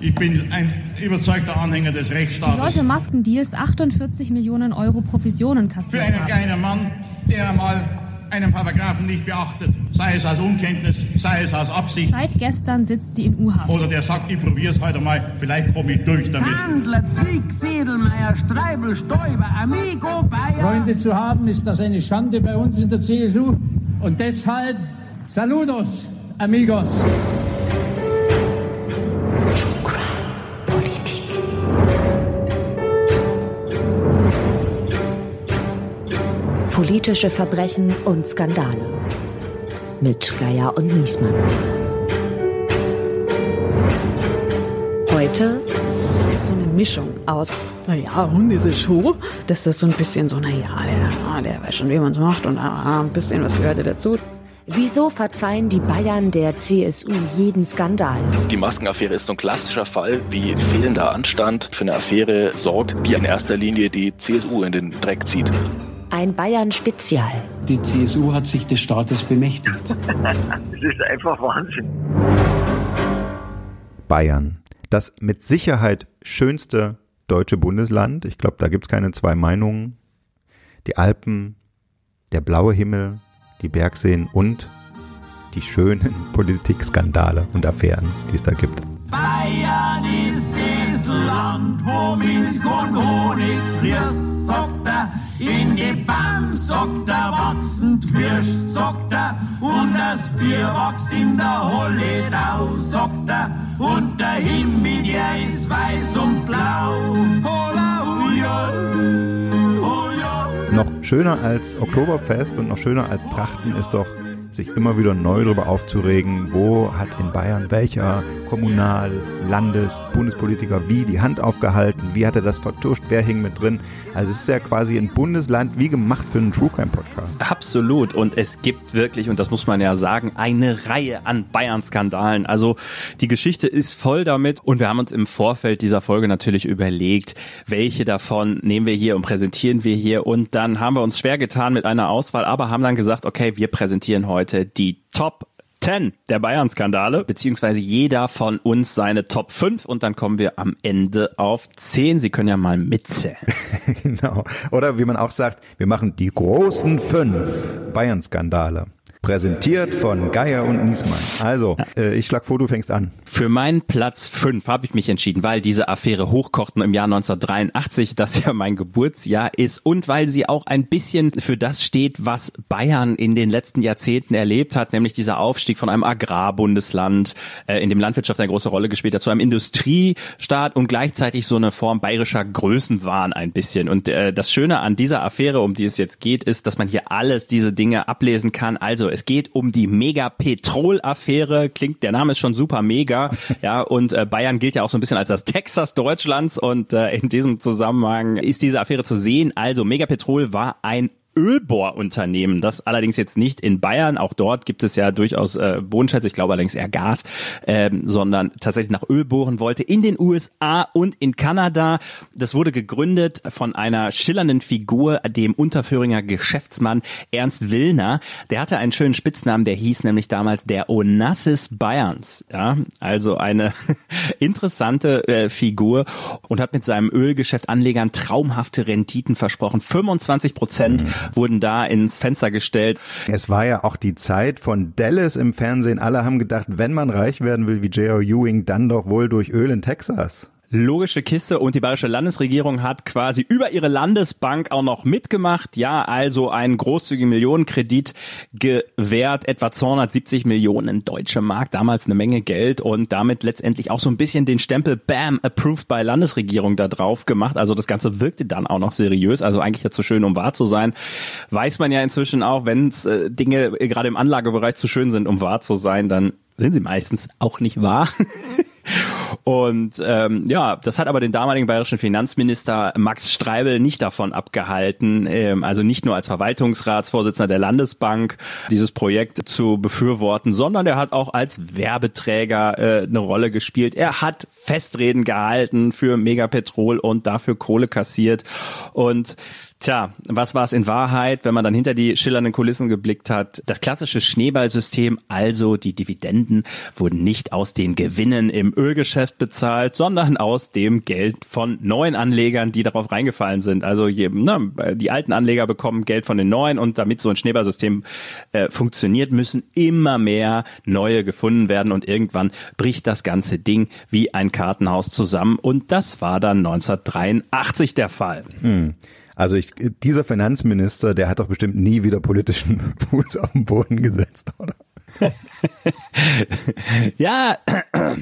Ich bin ein überzeugter Anhänger des Rechtsstaates. Solche Maskendeals 48 Millionen Euro Provisionen kassiert Für einen kleinen Mann, der mal einen Paragraphen nicht beachtet, sei es aus Unkenntnis, sei es aus Absicht. Seit gestern sitzt sie in U-Haft. Oder der sagt, ich probiere es heute mal, vielleicht komme ich durch damit. Handler, Zwick, Sedelmeier, Streibel, Stoiber, Amigo, Bayer. Freunde zu haben, ist das eine Schande bei uns in der CSU. Und deshalb, saludos, amigos. Politische Verbrechen und Skandale. Mit Geier und Niesmann. Heute so eine Mischung aus, naja, und diese Show. Das ist so ein bisschen so, naja, der, der weiß schon, wie man es macht und ah, ein bisschen was gehörte dazu. Wieso verzeihen die Bayern der CSU jeden Skandal? Die Maskenaffäre ist so ein klassischer Fall, wie fehlender Anstand für eine Affäre sorgt, die in erster Linie die CSU in den Dreck zieht. Ein Bayern-Spezial. Die CSU hat sich des Staates bemächtigt. Das ist einfach Wahnsinn. Bayern. Das mit Sicherheit schönste deutsche Bundesland. Ich glaube, da gibt es keine zwei Meinungen. Die Alpen, der blaue Himmel, die Bergseen und die schönen Politikskandale und Affären, die es da gibt. Bayern ist das Land, wo Milch und Honig fließt, sagt er. In die Baum, sagt er, wachsend Würst, sagt er. Und das Bier wächst in der Holledau, sagt er. Und der Himmel, der ist weiß und blau. Hola, huja, hola. Noch schöner als Oktoberfest und noch schöner als Trachten ist doch sich immer wieder neu darüber aufzuregen, wo hat in Bayern welcher Kommunal-, Landes-, Bundespolitiker wie die Hand aufgehalten, wie hat er das vertuscht, wer hing mit drin. Also es ist ja quasi ein Bundesland wie gemacht für einen True Crime Podcast. Absolut. Und es gibt wirklich, und das muss man ja sagen, eine Reihe an Bayern-Skandalen. Also die Geschichte ist voll damit. Und wir haben uns im Vorfeld dieser Folge natürlich überlegt, welche davon nehmen wir hier und präsentieren wir hier. Und dann haben wir uns schwer getan mit einer Auswahl, aber haben dann gesagt, okay, wir präsentieren heute die Top 10 der Bayern-Skandale, beziehungsweise jeder von uns seine Top 5 und dann kommen wir am Ende auf 10. Sie können ja mal mitzählen. genau. Oder wie man auch sagt, wir machen die großen fünf Bayern-Skandale. Präsentiert von Geier und Niesmann. Also, äh, ich schlag vor, du fängst an. Für meinen Platz 5 habe ich mich entschieden, weil diese Affäre hochkochten im Jahr 1983, das ja mein Geburtsjahr ist und weil sie auch ein bisschen für das steht, was Bayern in den letzten Jahrzehnten erlebt hat, nämlich dieser Aufstieg von einem Agrarbundesland, äh, in dem Landwirtschaft eine große Rolle gespielt hat, zu einem Industriestaat und gleichzeitig so eine Form bayerischer Größenwahn ein bisschen. Und äh, das Schöne an dieser Affäre, um die es jetzt geht, ist, dass man hier alles diese Dinge ablesen kann. Also es geht um die Mega-Petrol-Affäre. Klingt, der Name ist schon super mega. Ja, und äh, Bayern gilt ja auch so ein bisschen als das Texas Deutschlands. Und äh, in diesem Zusammenhang ist diese Affäre zu sehen. Also Megapetrol war ein Ölbohrunternehmen, das allerdings jetzt nicht in Bayern, auch dort gibt es ja durchaus äh, Bodenschätze, ich glaube allerdings eher Gas, ähm, sondern tatsächlich nach Öl bohren wollte in den USA und in Kanada. Das wurde gegründet von einer schillernden Figur, dem Unterföhringer Geschäftsmann Ernst Willner. Der hatte einen schönen Spitznamen, der hieß nämlich damals der Onassis Bayerns. Ja, also eine interessante äh, Figur und hat mit seinem Ölgeschäft Anlegern traumhafte Renditen versprochen. 25 Prozent mhm wurden da ins Fenster gestellt. Es war ja auch die Zeit von Dallas im Fernsehen. Alle haben gedacht, wenn man reich werden will wie J.R. Ewing, dann doch wohl durch Öl in Texas. Logische Kiste und die bayerische Landesregierung hat quasi über ihre Landesbank auch noch mitgemacht. Ja, also einen großzügigen Millionenkredit gewährt, etwa 270 Millionen deutsche Mark, damals eine Menge Geld und damit letztendlich auch so ein bisschen den Stempel Bam, approved by Landesregierung da drauf gemacht. Also das Ganze wirkte dann auch noch seriös, also eigentlich jetzt zu schön, um wahr zu sein. Weiß man ja inzwischen auch, wenn äh, Dinge gerade im Anlagebereich zu schön sind, um wahr zu sein, dann sind sie meistens auch nicht wahr. Und ähm, ja, das hat aber den damaligen bayerischen Finanzminister Max Streibel nicht davon abgehalten, ähm, also nicht nur als Verwaltungsratsvorsitzender der Landesbank dieses Projekt zu befürworten, sondern er hat auch als Werbeträger äh, eine Rolle gespielt. Er hat Festreden gehalten für Megapetrol und dafür Kohle kassiert und Tja, was war es in Wahrheit, wenn man dann hinter die schillernden Kulissen geblickt hat? Das klassische Schneeballsystem, also die Dividenden, wurden nicht aus den Gewinnen im Ölgeschäft bezahlt, sondern aus dem Geld von neuen Anlegern, die darauf reingefallen sind. Also ne, die alten Anleger bekommen Geld von den neuen und damit so ein Schneeballsystem äh, funktioniert, müssen immer mehr neue gefunden werden und irgendwann bricht das ganze Ding wie ein Kartenhaus zusammen und das war dann 1983 der Fall. Hm. Also ich, dieser Finanzminister, der hat doch bestimmt nie wieder politischen Fuß auf den Boden gesetzt, oder? ja,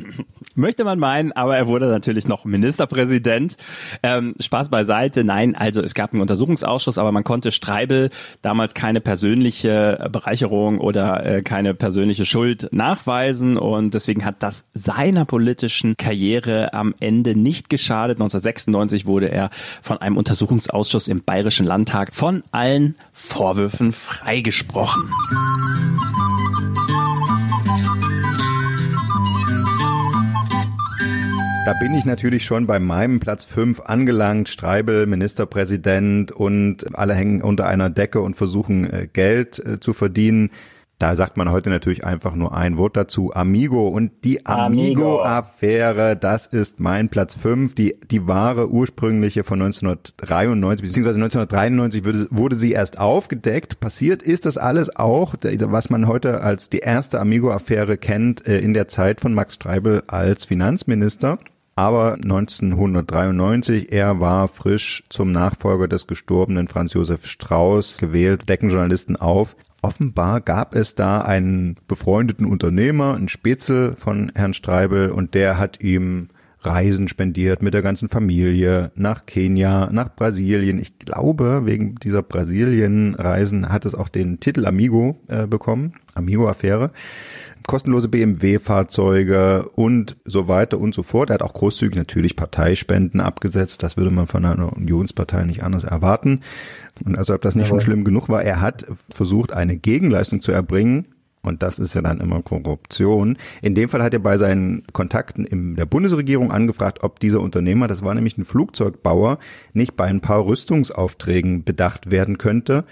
möchte man meinen, aber er wurde natürlich noch Ministerpräsident. Ähm, Spaß beiseite, nein, also es gab einen Untersuchungsausschuss, aber man konnte Streibel damals keine persönliche Bereicherung oder äh, keine persönliche Schuld nachweisen und deswegen hat das seiner politischen Karriere am Ende nicht geschadet. 1996 wurde er von einem Untersuchungsausschuss im Bayerischen Landtag von allen Vorwürfen freigesprochen. Da bin ich natürlich schon bei meinem Platz 5 angelangt. Streibel, Ministerpräsident und alle hängen unter einer Decke und versuchen äh, Geld äh, zu verdienen. Da sagt man heute natürlich einfach nur ein Wort dazu, Amigo. Und die Amigo-Affäre, das ist mein Platz 5. Die, die wahre ursprüngliche von 1993, beziehungsweise 1993 wurde, wurde sie erst aufgedeckt. Passiert ist das alles auch, was man heute als die erste Amigo-Affäre kennt, äh, in der Zeit von Max Streibel als Finanzminister aber 1993, er war frisch zum Nachfolger des gestorbenen Franz Josef Strauß gewählt, decken Journalisten auf. Offenbar gab es da einen befreundeten Unternehmer, einen Spätzel von Herrn Streibel und der hat ihm Reisen spendiert mit der ganzen Familie nach Kenia, nach Brasilien. Ich glaube, wegen dieser Brasilien-Reisen hat es auch den Titel Amigo äh, bekommen, Amigo-Affäre kostenlose BMW-Fahrzeuge und so weiter und so fort. Er hat auch großzügig natürlich Parteispenden abgesetzt. Das würde man von einer Unionspartei nicht anders erwarten. Und also ob das nicht schon schlimm genug war, er hat versucht, eine Gegenleistung zu erbringen. Und das ist ja dann immer Korruption. In dem Fall hat er bei seinen Kontakten in der Bundesregierung angefragt, ob dieser Unternehmer, das war nämlich ein Flugzeugbauer, nicht bei ein paar Rüstungsaufträgen bedacht werden könnte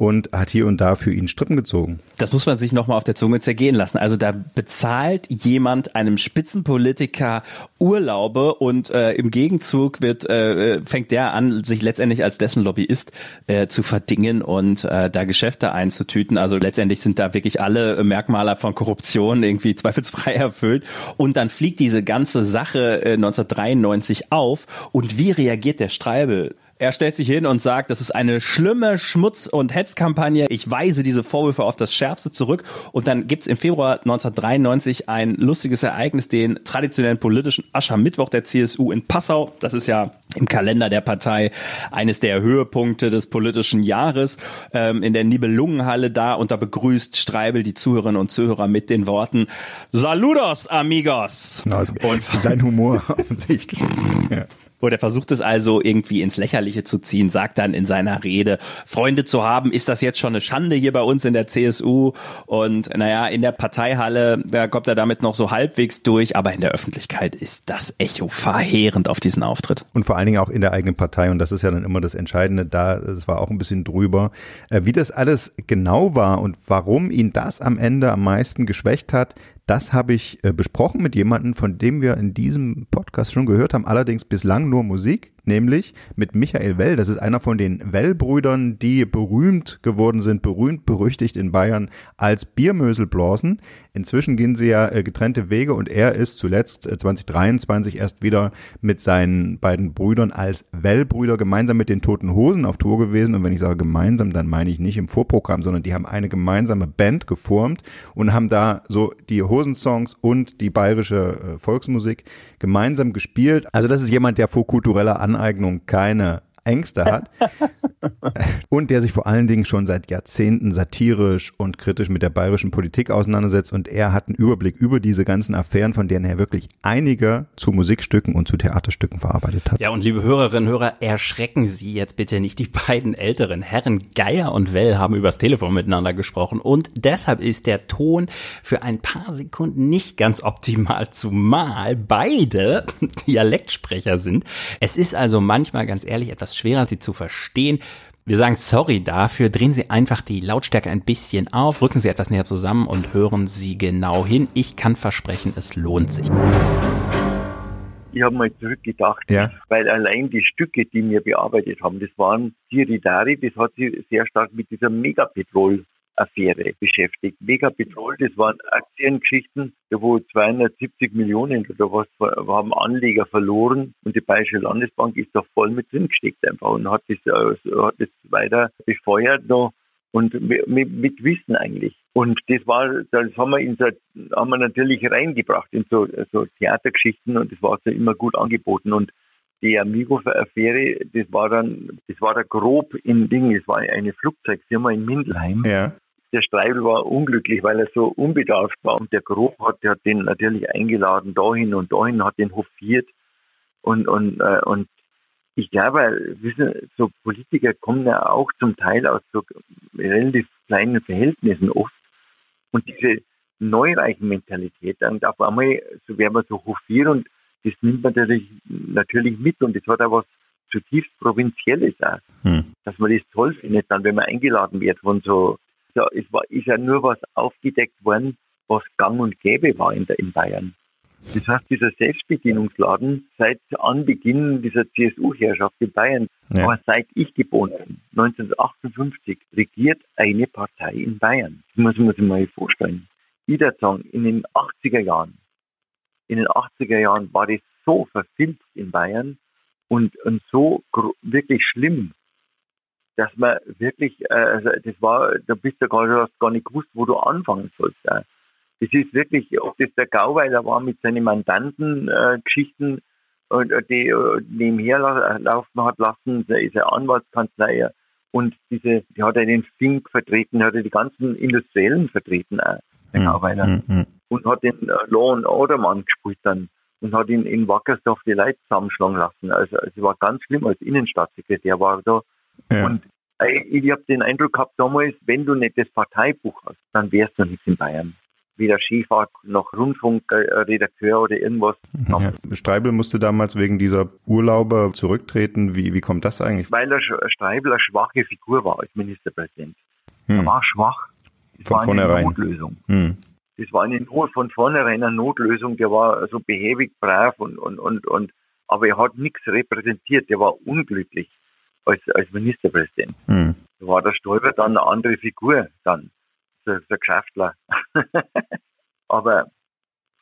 und hat hier und da für ihn Strippen gezogen. Das muss man sich nochmal auf der Zunge zergehen lassen. Also da bezahlt jemand einem Spitzenpolitiker Urlaube und äh, im Gegenzug wird äh, fängt der an, sich letztendlich als dessen Lobbyist äh, zu verdingen und äh, da Geschäfte einzutüten. Also letztendlich sind da wirklich alle Merkmale von Korruption irgendwie zweifelsfrei erfüllt. Und dann fliegt diese ganze Sache äh, 1993 auf. Und wie reagiert der Streibel? Er stellt sich hin und sagt, das ist eine schlimme Schmutz- und Hetzkampagne. Ich weise diese Vorwürfe auf das Schärfste zurück. Und dann gibt's im Februar 1993 ein lustiges Ereignis, den traditionellen politischen Aschermittwoch der CSU in Passau. Das ist ja im Kalender der Partei eines der Höhepunkte des politischen Jahres. Ähm, in der Nibelungenhalle da und da begrüßt Streibel die Zuhörerinnen und Zuhörer mit den Worten Saludos, amigos. Also, und sein Humor offensichtlich. ja. Und er versucht es also irgendwie ins Lächerliche zu ziehen, sagt dann in seiner Rede, Freunde zu haben, ist das jetzt schon eine Schande hier bei uns in der CSU? Und naja, in der Parteihalle, da kommt er damit noch so halbwegs durch, aber in der Öffentlichkeit ist das Echo verheerend auf diesen Auftritt. Und vor allen Dingen auch in der eigenen Partei, und das ist ja dann immer das Entscheidende, da, es war auch ein bisschen drüber, äh, wie das alles genau war und warum ihn das am Ende am meisten geschwächt hat, das habe ich äh, besprochen mit jemandem, von dem wir in diesem Podcast schon gehört haben, allerdings bislang nur Musik nämlich mit Michael Well. Das ist einer von den Well-Brüdern, die berühmt geworden sind, berühmt, berüchtigt in Bayern als Biermöselblasen. Inzwischen gehen sie ja äh, getrennte Wege und er ist zuletzt 2023 äh, erst wieder mit seinen beiden Brüdern als Well-Brüder gemeinsam mit den Toten Hosen auf Tour gewesen. Und wenn ich sage gemeinsam, dann meine ich nicht im Vorprogramm, sondern die haben eine gemeinsame Band geformt und haben da so die Hosensongs und die bayerische äh, Volksmusik gemeinsam gespielt. Also das ist jemand, der vor kultureller Aneignung keine Ängste hat und der sich vor allen Dingen schon seit Jahrzehnten satirisch und kritisch mit der bayerischen Politik auseinandersetzt und er hat einen Überblick über diese ganzen Affären, von denen er wirklich einige zu Musikstücken und zu Theaterstücken verarbeitet hat. Ja, und liebe Hörerinnen und Hörer, erschrecken Sie jetzt bitte nicht. Die beiden älteren Herren Geier und Well haben übers Telefon miteinander gesprochen und deshalb ist der Ton für ein paar Sekunden nicht ganz optimal, zumal beide Dialektsprecher sind. Es ist also manchmal ganz ehrlich etwas schwerer, sie zu verstehen. Wir sagen sorry dafür, drehen Sie einfach die Lautstärke ein bisschen auf, rücken Sie etwas näher zusammen und hören Sie genau hin. Ich kann versprechen, es lohnt sich. Ich habe mal zurückgedacht, Ja. weil allein die Stücke, die wir bearbeitet haben, das waren Diridari, das hat sich sehr stark mit dieser Megapetrol-Affäre beschäftigt. Megapetrol, das waren Aktiengeschichten, wo 270 Millionen oder was haben Anleger verloren und die Bayerische Landesbank ist da voll mit drin gesteckt einfach und hat das, äh, hat das weiter befeuert noch und mit, mit, Wissen eigentlich. Und das war, das haben wir in so, haben wir natürlich reingebracht in so, so Theatergeschichten und das war so immer gut angeboten und die Amigo-Affäre, das war dann, das war da grob in Ding, das war eine Flugzeugfirma in Mindelheim. Ja. Der Streibel war unglücklich, weil er so unbedarft war und der Grob hat, der hat den natürlich eingeladen dahin und dahin, hat den hofiert und, und, äh, und ich glaube, wissen, so Politiker kommen ja auch zum Teil aus so relativ kleinen Verhältnissen oft. Und diese neureichen Mentalität, dann auf einmal so werden wir so hofiert und das nimmt man natürlich, natürlich mit und das hat auch was zutiefst Provinzielles auch. Hm. Dass man das toll findet, dann wenn man eingeladen wird von so, ja, es war, ist ja nur was aufgedeckt worden, was gang und gäbe war in, der, in Bayern. Das heißt, dieser Selbstbedienungsladen seit Anbeginn dieser CSU-Herrschaft in Bayern, Ja. aber seit ich geboren bin, 1958, regiert eine Partei in Bayern. Das muss man sich mal vorstellen. Sagen, in den 80er Jahren, in den 80er Jahren war das so verfilzt in Bayern und, und so wirklich schlimm, dass man wirklich, äh, also das war, da bist du gar, du hast gar nicht gewusst, wo du anfangen sollst. Äh. Das ist wirklich, ob das der Gauweiler war mit seinen Mandanten-Geschichten, äh, und, äh, die äh, nebenher la- laufen hat lassen, eine Anwaltskanzlei äh, und diese, die hat er den Fink vertreten, hat er die ganzen Industriellen vertreten, auch, der Gauweiler Hm, hm. und hat den äh, Law and Order Mann gespielt dann und hat ihn in Wackersdorf die Leute zusammenschlagen lassen. Also es war ganz schlimm, als Innenstaatssekretär war er da. Ja. Und äh, ich habe den Eindruck gehabt damals, wenn du nicht das Parteibuch hast, dann wärst du nicht in Bayern. Weder Skifahrt noch Rundfunkredakteur oder irgendwas. Ja. Streibel musste damals wegen dieser Urlauber zurücktreten. Wie, wie kommt das eigentlich? Weil der Streibel eine schwache Figur war als Ministerpräsident. Er Hm. war schwach. Das Von war eine vornherein. Notlösung. Hm. das war eine Not von vornherein eine Notlösung, der war so behäbig, brav und, und, und, und, aber er hat nichts repräsentiert, der war unglücklich als, als Ministerpräsident. Hm. Da war der Stoiber dann eine andere Figur dann, so, so ein Geschäftler. aber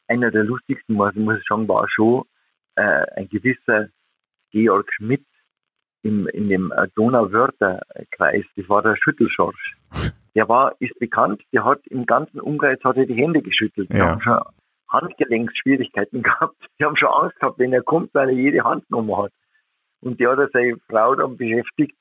einer der lustigsten, muss, muss ich sagen, war schon äh, ein gewisser Georg Schmidt im, in dem äh, Donauwörterkreis, das war der Schüttelschorsch. Der war, ist bekannt, der hat im ganzen Umkreis hat er die Hände geschüttelt. Die Ja. haben schon Handgelenksschwierigkeiten gehabt. Die haben schon Angst gehabt, wenn er kommt, weil er jede Hand genommen hat. Und der hat seine Frau dann beschäftigt,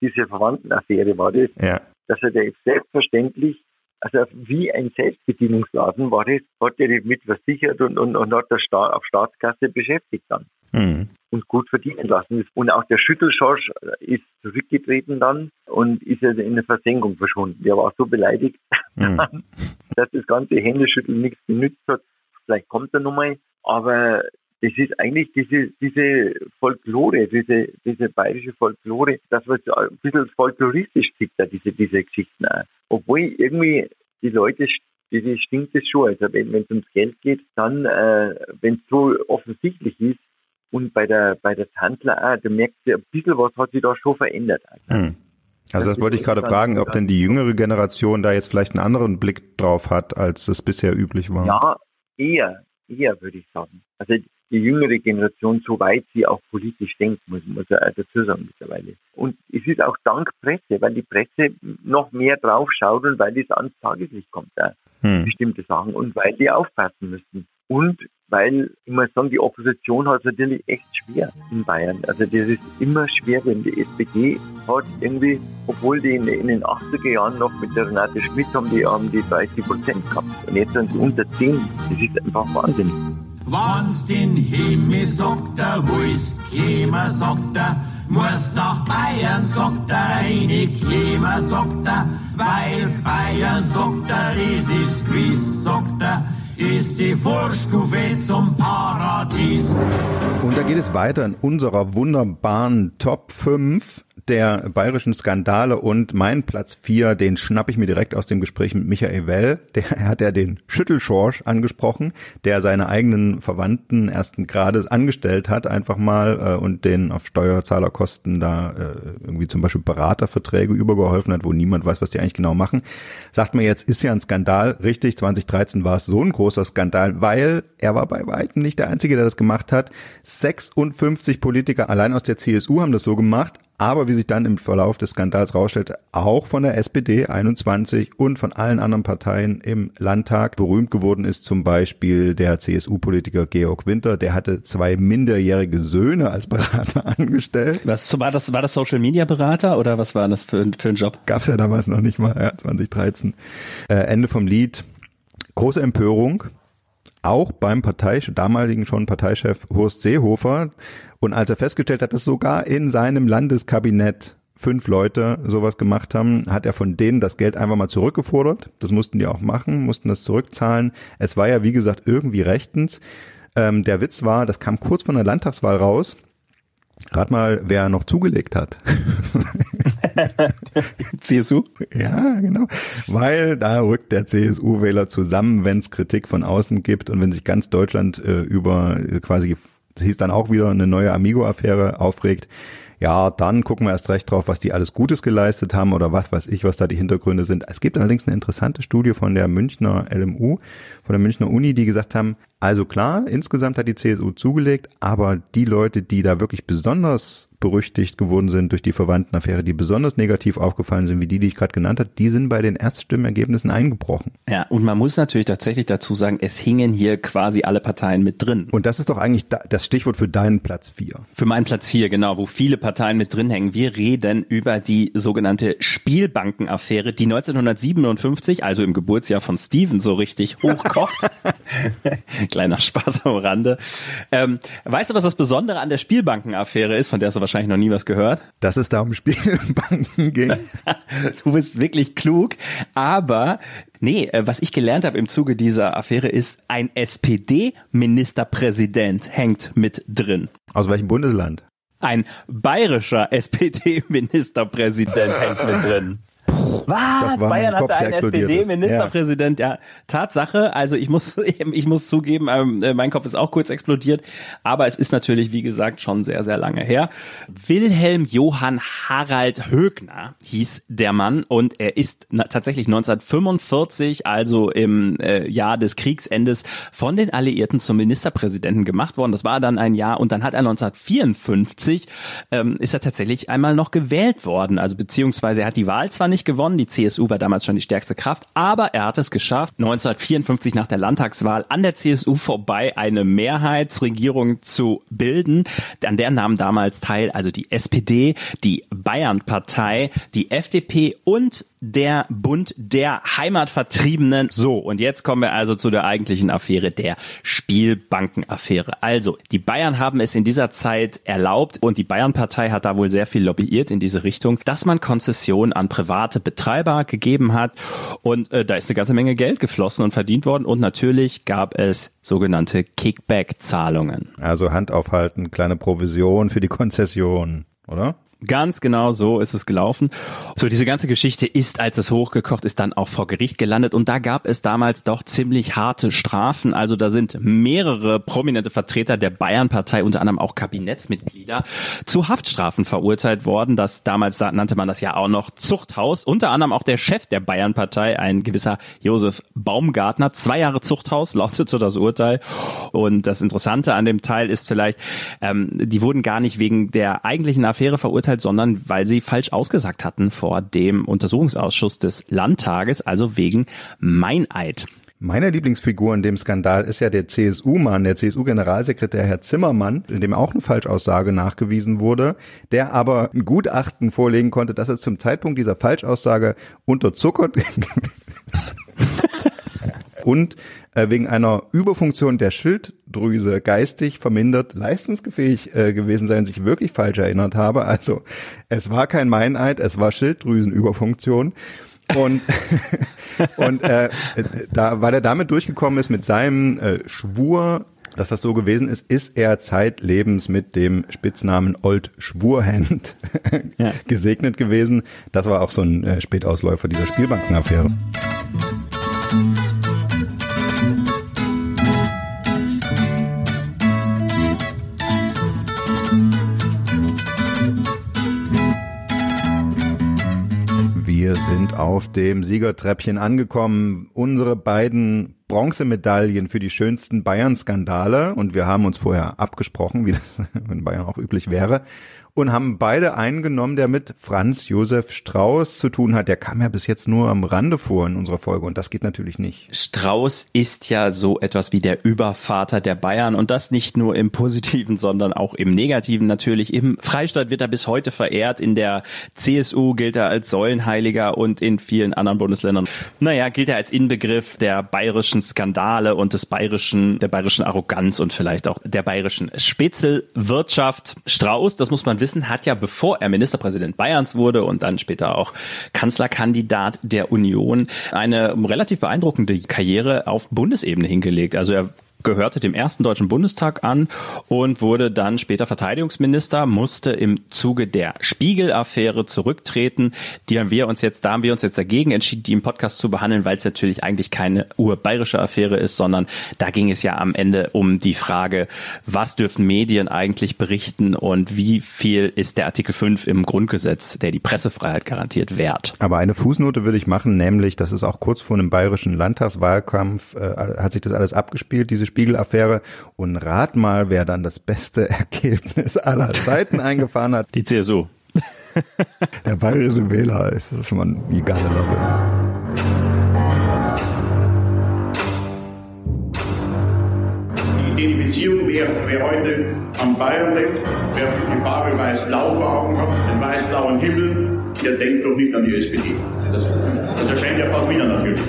diese Verwandtenaffäre war das, Ja. dass er der selbstverständlich, also wie ein Selbstbedienungsladen war das, hat er die mit versichert und, und, und hat das Sta auf Staatskasse beschäftigt dann Hm. und gut verdienen lassen. Und auch der Schüttelschorsch ist zurückgetreten dann und ist in der Versenkung verschwunden. Der war so beleidigt, Hm. dass das ganze Händeschütteln nichts genützt hat. Vielleicht kommt er nochmal, aber das ist eigentlich diese, diese Folklore, diese, diese bayerische Folklore, das was so ein bisschen folkloristisch sieht, da diese, diese Geschichten auch. Obwohl irgendwie die Leute, die stinkt es schon. Also wenn es ums Geld geht, dann, äh, wenn es so offensichtlich ist, und bei der, bei der Tantler auch, du merkst ja, ein bisschen was hat sich da schon verändert. Hm. Also das Das wollte ich gerade fragen, ob denn die jüngere Generation da jetzt vielleicht einen anderen Blick drauf hat, als es bisher üblich war. Ja, eher, eher würde ich sagen. Also die jüngere Generation, soweit sie auch politisch denkt, muss, auch dazu sagen mittlerweile. Und es ist auch dank Presse, weil die Presse noch mehr drauf schaut und weil es ans Tageslicht kommt, ja, Hm. bestimmte Sachen und weil die aufpassen müssen. Und weil, ich muss sagen, die Opposition hat es natürlich echt schwer in Bayern. Also das ist immer schwer, wenn die SPD hat irgendwie, obwohl die in, in den 80er Jahren noch mit der Renate Schmidt haben, die haben die 30 Prozent gehabt. Und jetzt sind sie unter 10. Das ist einfach wahnsinnig. Wann's den Himmel sagt er, willst kämer, sagt er, musst nach Bayern, sagt er, eine kämer, sagt er, weil Bayern, sagt er, das ist gewiss, sagt er, ist die Vorstufe zum Paradies. Und da geht es weiter in unserer wunderbaren Top 5 der bayerischen Skandale und mein Platz 4, den schnapp ich mir direkt aus dem Gespräch mit Michael Well. Der hat ja den Schüttelschorsch angesprochen, der seine eigenen Verwandten ersten Grades angestellt hat, einfach mal äh, und den auf Steuerzahlerkosten da äh, irgendwie zum Beispiel Beraterverträge übergeholfen hat, wo niemand weiß, was die eigentlich genau machen. Sagt man jetzt, ist ja ein Skandal. Richtig, 2013 war es so ein großer Skandal, weil er war bei weitem nicht der Einzige, der das gemacht hat. 56 Politiker allein aus der CSU haben das so gemacht aber wie sich dann im Verlauf des Skandals rausstellte, auch von der SPD 21 und von allen anderen Parteien im Landtag berühmt geworden ist zum Beispiel der CSU-Politiker Georg Winter, der hatte zwei minderjährige Söhne als Berater angestellt. Was war das? War das Social Media Berater oder was war das für, für ein Job? Gab's ja damals noch nicht mal, ja, 2013. Äh, Ende vom Lied. Große Empörung auch beim Partei, damaligen schon Parteichef Horst Seehofer. Und als er festgestellt hat, dass sogar in seinem Landeskabinett fünf Leute sowas gemacht haben, hat er von denen das Geld einfach mal zurückgefordert. Das mussten die auch machen, mussten das zurückzahlen. Es war ja, wie gesagt, irgendwie rechtens. Ähm, der Witz war, das kam kurz von der Landtagswahl raus. Rat mal, wer noch zugelegt hat. CSU? Ja, genau. Weil da rückt der CSU-Wähler zusammen, wenn es Kritik von außen gibt und wenn sich ganz Deutschland äh, über äh, quasi, das hieß dann auch wieder eine neue Amigo-Affäre aufregt. Ja, dann gucken wir erst recht drauf, was die alles Gutes geleistet haben oder was weiß ich, was da die Hintergründe sind. Es gibt allerdings eine interessante Studie von der Münchner LMU, von der Münchner Uni, die gesagt haben, also klar, insgesamt hat die CSU zugelegt, aber die Leute, die da wirklich besonders berüchtigt geworden sind durch die Verwandtenaffäre, die besonders negativ aufgefallen sind, wie die, die ich gerade genannt habe, die sind bei den Erststimmergebnissen eingebrochen. Ja, und man muss natürlich tatsächlich dazu sagen, es hingen hier quasi alle Parteien mit drin. Und das ist doch eigentlich das Stichwort für deinen Platz 4. Für meinen Platz 4, genau, wo viele Parteien mit drin hängen. Wir reden über die sogenannte Spielbankenaffäre, die 1957, also im Geburtsjahr von Steven, so richtig hochkocht. Kleiner Spaß am Rande. Ähm, weißt du, was das Besondere an der Spielbankenaffäre ist, von der du wahrscheinlich noch nie was gehört? Dass es da um Spielbanken ging. du bist wirklich klug, aber Nee, äh, was ich gelernt habe im Zuge dieser Affäre ist, ein SPD-Ministerpräsident hängt mit drin. Aus welchem Bundesland? Ein bayerischer SPD-Ministerpräsident hängt mit drin. Was? Bayern hatte einen SPD-Ministerpräsident. Ja. ja. Tatsache. Also ich muss, ich muss zugeben, ähm, äh, mein Kopf ist auch kurz explodiert. Aber es ist natürlich, wie gesagt, schon sehr, sehr lange her. Wilhelm Johann Harald Högner hieß der Mann und er ist tatsächlich 1945, also im äh, Jahr des Kriegsendes, von den Alliierten zum Ministerpräsidenten gemacht worden. Das war dann ein Jahr und dann hat er 1954 ähm, ist er tatsächlich einmal noch gewählt worden. Also beziehungsweise er hat die Wahl zwar nicht gewonnen, gewonnen. Die CSU war damals schon die stärkste Kraft, aber er hat es geschafft, 1954 nach der Landtagswahl an der CSU vorbei eine Mehrheitsregierung zu bilden. An der nahmen damals teil also die SPD, die Bayernpartei, die FDP und der Bund der Heimatvertriebenen. So, und jetzt kommen wir also zu der eigentlichen Affäre, der Spielbankenaffäre. Also, die Bayern haben es in dieser Zeit erlaubt und die Bayernpartei hat da wohl sehr viel lobbyiert in diese Richtung, dass man Konzessionen an private Betreiber gegeben hat und äh, da ist eine ganze Menge Geld geflossen und verdient worden und natürlich gab es sogenannte Kickback-Zahlungen. Also Hand aufhalten, kleine Provision für die Konzession, oder? Ganz genau so ist es gelaufen. So, diese ganze Geschichte ist, als es hochgekocht ist, dann auch vor Gericht gelandet und da gab es damals doch ziemlich harte Strafen. Also da sind mehrere prominente Vertreter der Bayernpartei, unter anderem auch Kabinettsmitglieder, zu Haftstrafen verurteilt worden. Das damals da nannte man das ja auch noch Zuchthaus. Unter anderem auch der Chef der Bayernpartei, ein gewisser Josef Baumgartner. Zwei Jahre Zuchthaus lautete das Urteil. Und das Interessante an dem Teil ist vielleicht, ähm, die wurden gar nicht wegen der eigentlichen Affäre verurteilt, verurteilt, sondern weil sie falsch ausgesagt hatten vor dem Untersuchungsausschuss des Landtages, also wegen Meineid. Meine Lieblingsfigur in dem Skandal ist ja der CSU-Mann, der CSU-Generalsekretär Herr Zimmermann, in dem auch eine Falschaussage nachgewiesen wurde, der aber ein Gutachten vorlegen konnte, dass er zum Zeitpunkt dieser Falschaussage unterzuckert und wegen einer Überfunktion der Schilddrüse geistig vermindert leistungsfähig äh, gewesen sein, sich wirklich falsch erinnert habe. Also es war kein Meineid, es war Schilddrüsenüberfunktion. Und, und äh, da, weil er damit durchgekommen ist mit seinem äh, Schwur, dass das so gewesen ist, ist er zeitlebens mit dem Spitznamen Old Schwurhand ja. gesegnet gewesen. Das war auch so ein äh, Spätausläufer dieser Spielbankenaffäre. Wir sind auf dem Siegertreppchen angekommen. Unsere beiden Bronzemedaillen für die schönsten Bayern-Skandale und wir haben uns vorher abgesprochen, wie das in Bayern auch üblich wäre und haben beide eingenommen, der mit Franz Josef Strauß zu tun hat. Der kam ja bis jetzt nur am Rande vor in unserer Folge und das geht natürlich nicht. Strauß ist ja so etwas wie der Übervater der Bayern und das nicht nur im Positiven, sondern auch im Negativen natürlich. Im Freistaat wird er bis heute verehrt, in der CSU gilt er als Säulenheiliger und in vielen anderen Bundesländern, naja, gilt er als Inbegriff der bayerischen Skandale und des bayerischen, der bayerischen Arroganz und vielleicht auch der bayerischen Spitzelwirtschaft. Strauß, das muss man wissen, hat ja, bevor er Ministerpräsident Bayerns wurde und dann später auch Kanzlerkandidat der Union, eine relativ beeindruckende Karriere auf Bundesebene hingelegt. Also er gehörte dem ersten Deutschen Bundestag an und wurde dann später Verteidigungsminister, musste im Zuge der Spiegel-Affäre zurücktreten. Die haben wir uns jetzt, da haben wir uns jetzt dagegen entschieden, die im Podcast zu behandeln, weil es natürlich eigentlich keine urbayerische Affäre ist, sondern da ging es ja am Ende um die Frage, was dürfen Medien eigentlich berichten und wie viel ist der Artikel 5 im Grundgesetz, der die Pressefreiheit garantiert, wert. Aber eine Fußnote würde ich machen, nämlich, das ist auch kurz vor einem bayerischen Landtagswahlkampf, äh, hat sich das alles abgespielt, diese Spiegel-Affäre. Und rat mal, wer dann das beste Ergebnis aller Zeiten eingefahren hat. Die CSU. Der bayerische Wähler ist das schon wie geile Lobby. Die Beziehung, wer, wer heute an Bayern denkt, wer die Farbe weiß-blau vor Augen hat, den weiß-blauen Himmel, der denkt doch nicht an die SPD. Das, das erscheint ja fast wieder natürlich.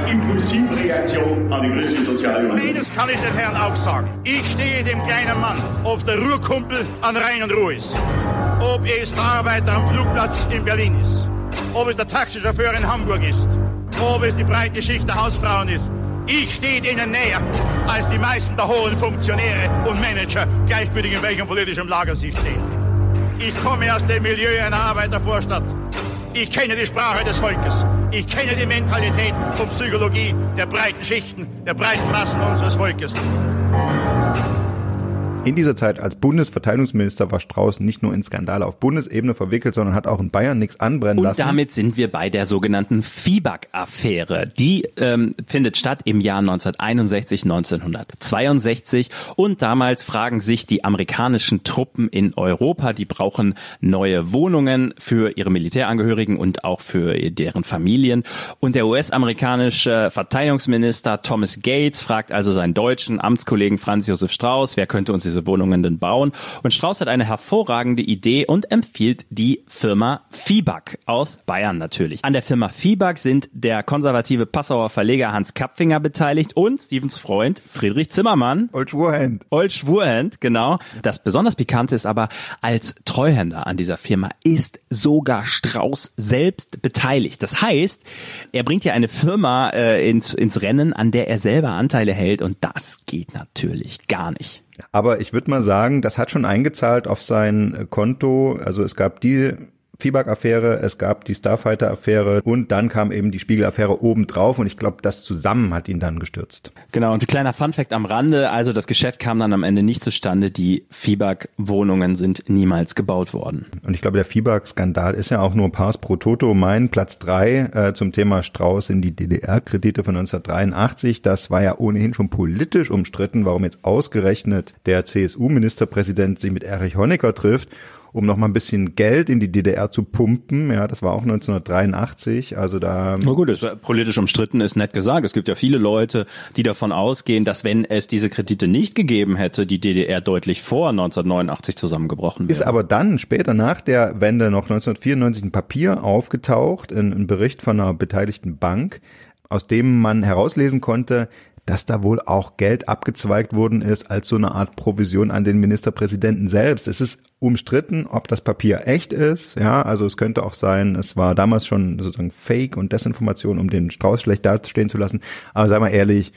Als Impulsivreaktion an die christliche Sozialunion. Eines kann ich den Herrn auch sagen. Ich stehe dem kleinen Mann, ob der Ruhrkumpel an Rhein und Ruhr ist, ob es der Arbeiter am Flugplatz in Berlin ist, ob es der Taxichauffeur in Hamburg ist, ob es die breite Schicht der Hausfrauen ist. Ich stehe denen näher als die meisten der hohen Funktionäre und Manager, gleichgültig in welchem politischen Lager sie stehen. Ich komme aus dem Milieu einer Arbeitervorstadt. Ich kenne die Sprache des Volkes. Ich kenne die Mentalität und Psychologie der breiten Schichten, der breiten Massen unseres Volkes. In dieser Zeit als Bundesverteidigungsminister war Strauß nicht nur in Skandale auf Bundesebene verwickelt, sondern hat auch in Bayern nichts anbrennen lassen. Und damit sind wir bei der sogenannten FIBAG-Affäre. Die ähm, findet statt im Jahr 1961, 1962 und damals fragen sich die amerikanischen Truppen in Europa, die brauchen neue Wohnungen für ihre Militärangehörigen und auch für deren Familien. Und der US-amerikanische Verteidigungsminister Thomas Gates fragt also seinen deutschen Amtskollegen Franz Josef Strauß, wer könnte uns diese Wohnungen denn bauen. Und Strauß hat eine hervorragende Idee und empfiehlt die Firma Fibak aus Bayern natürlich. An der Firma Fibak sind der konservative Passauer Verleger Hans Kapfinger beteiligt und Stevens Freund Friedrich Zimmermann. Old Schwurhand. Old Schwurhand, genau. Das besonders Pikante ist aber, als Treuhänder an dieser Firma ist sogar Strauß selbst beteiligt. Das heißt, er bringt ja eine Firma äh, ins, ins Rennen, an der er selber Anteile hält und das geht natürlich gar nicht. Aber ich würde mal sagen, das hat schon eingezahlt auf sein Konto. Also es gab die Feedback-Affäre, es gab die Starfighter-Affäre und dann kam eben die Spiegel-Affäre obendrauf und ich glaube, das zusammen hat ihn dann gestürzt. Genau, und ein kleiner Funfact am Rande, also das Geschäft kam dann am Ende nicht zustande, die Feedback-Wohnungen sind niemals gebaut worden. Und ich glaube, der Feedback-Skandal ist ja auch nur Pars pro Toto. Mein Platz drei äh, zum Thema Strauß in die DDR-Kredite von 1983, das war ja ohnehin schon politisch umstritten, warum jetzt ausgerechnet der CSU-Ministerpräsident sich mit Erich Honecker trifft um noch mal ein bisschen Geld in die DDR zu pumpen. Ja, das war auch 1983. Also da. Na gut, ist politisch umstritten, ist nett gesagt. Es gibt ja viele Leute, die davon ausgehen, dass wenn es diese Kredite nicht gegeben hätte, die DDR deutlich vor 1989 zusammengebrochen wäre. Ist aber dann später nach der Wende noch 1994 ein Papier aufgetaucht, in, ein Bericht von einer beteiligten Bank, aus dem man herauslesen konnte, dass da wohl auch Geld abgezweigt worden ist als so eine Art Provision an den Ministerpräsidenten selbst. Es ist umstritten, ob das Papier echt ist. Ja, also es könnte auch sein, es war damals schon sozusagen Fake und Desinformation, um den Strauß schlecht dastehen zu lassen. Aber sei mal ehrlich,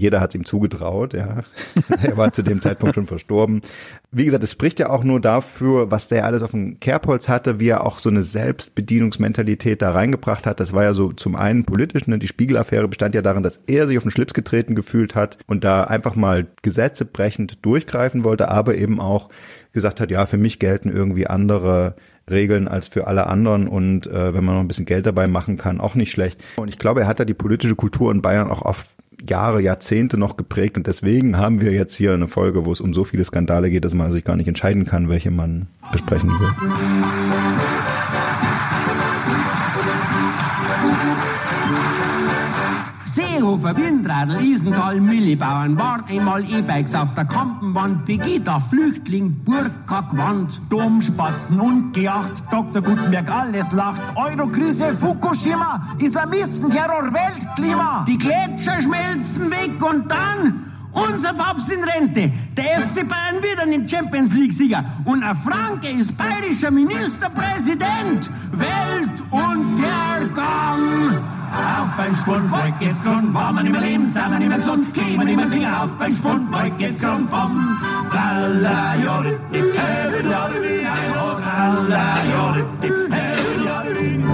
jeder hat es ihm zugetraut, ja. er war zu dem Zeitpunkt schon verstorben. Wie gesagt, es spricht ja auch nur dafür, was der alles auf dem Kerbholz hatte, wie er auch so eine Selbstbedienungsmentalität da reingebracht hat. Das war ja so zum einen politisch, ne? die Spiegelaffäre bestand ja darin, dass er sich auf den Schlips getreten gefühlt hat und da einfach mal Gesetze brechend durchgreifen wollte, aber eben auch gesagt hat, ja, für mich gelten irgendwie andere Regeln als für alle anderen und äh, wenn man noch ein bisschen Geld dabei machen kann, auch nicht schlecht. Und ich glaube, er hat da die politische Kultur in Bayern auch auf Jahre, Jahrzehnte noch geprägt und deswegen haben wir jetzt hier eine Folge, wo es um so viele Skandale geht, dass man sich gar nicht entscheiden kann, welche man besprechen will. Seehofer, Windradl, Isenthal, Millibauern, waren einmal E-Bikes auf der Kampenwand, Pegida, Flüchtling, Burka, Quant, Domspatzen und Geacht, Dr. Gutenberg, alles lacht, Eurokrise, Fukushima, Islamisten, Terror, Weltklima, die Gletscher schmelzen weg und dann unser Papst in Rente, der FC Bayern wieder ein Champions League-Sieger und ein Franke ist bayerischer Ministerpräsident. Weltuntergang. Auf beim Spundbeug geht's grund, wollen wir nicht mehr leben, sind wir nicht mehr gesund, gehen wir nicht mehr singen, auf beim Spundbeug geht's grund, bom. Tralla, jodit, dip, hey, jodit, tralla, jodit, dip, hey, jodit.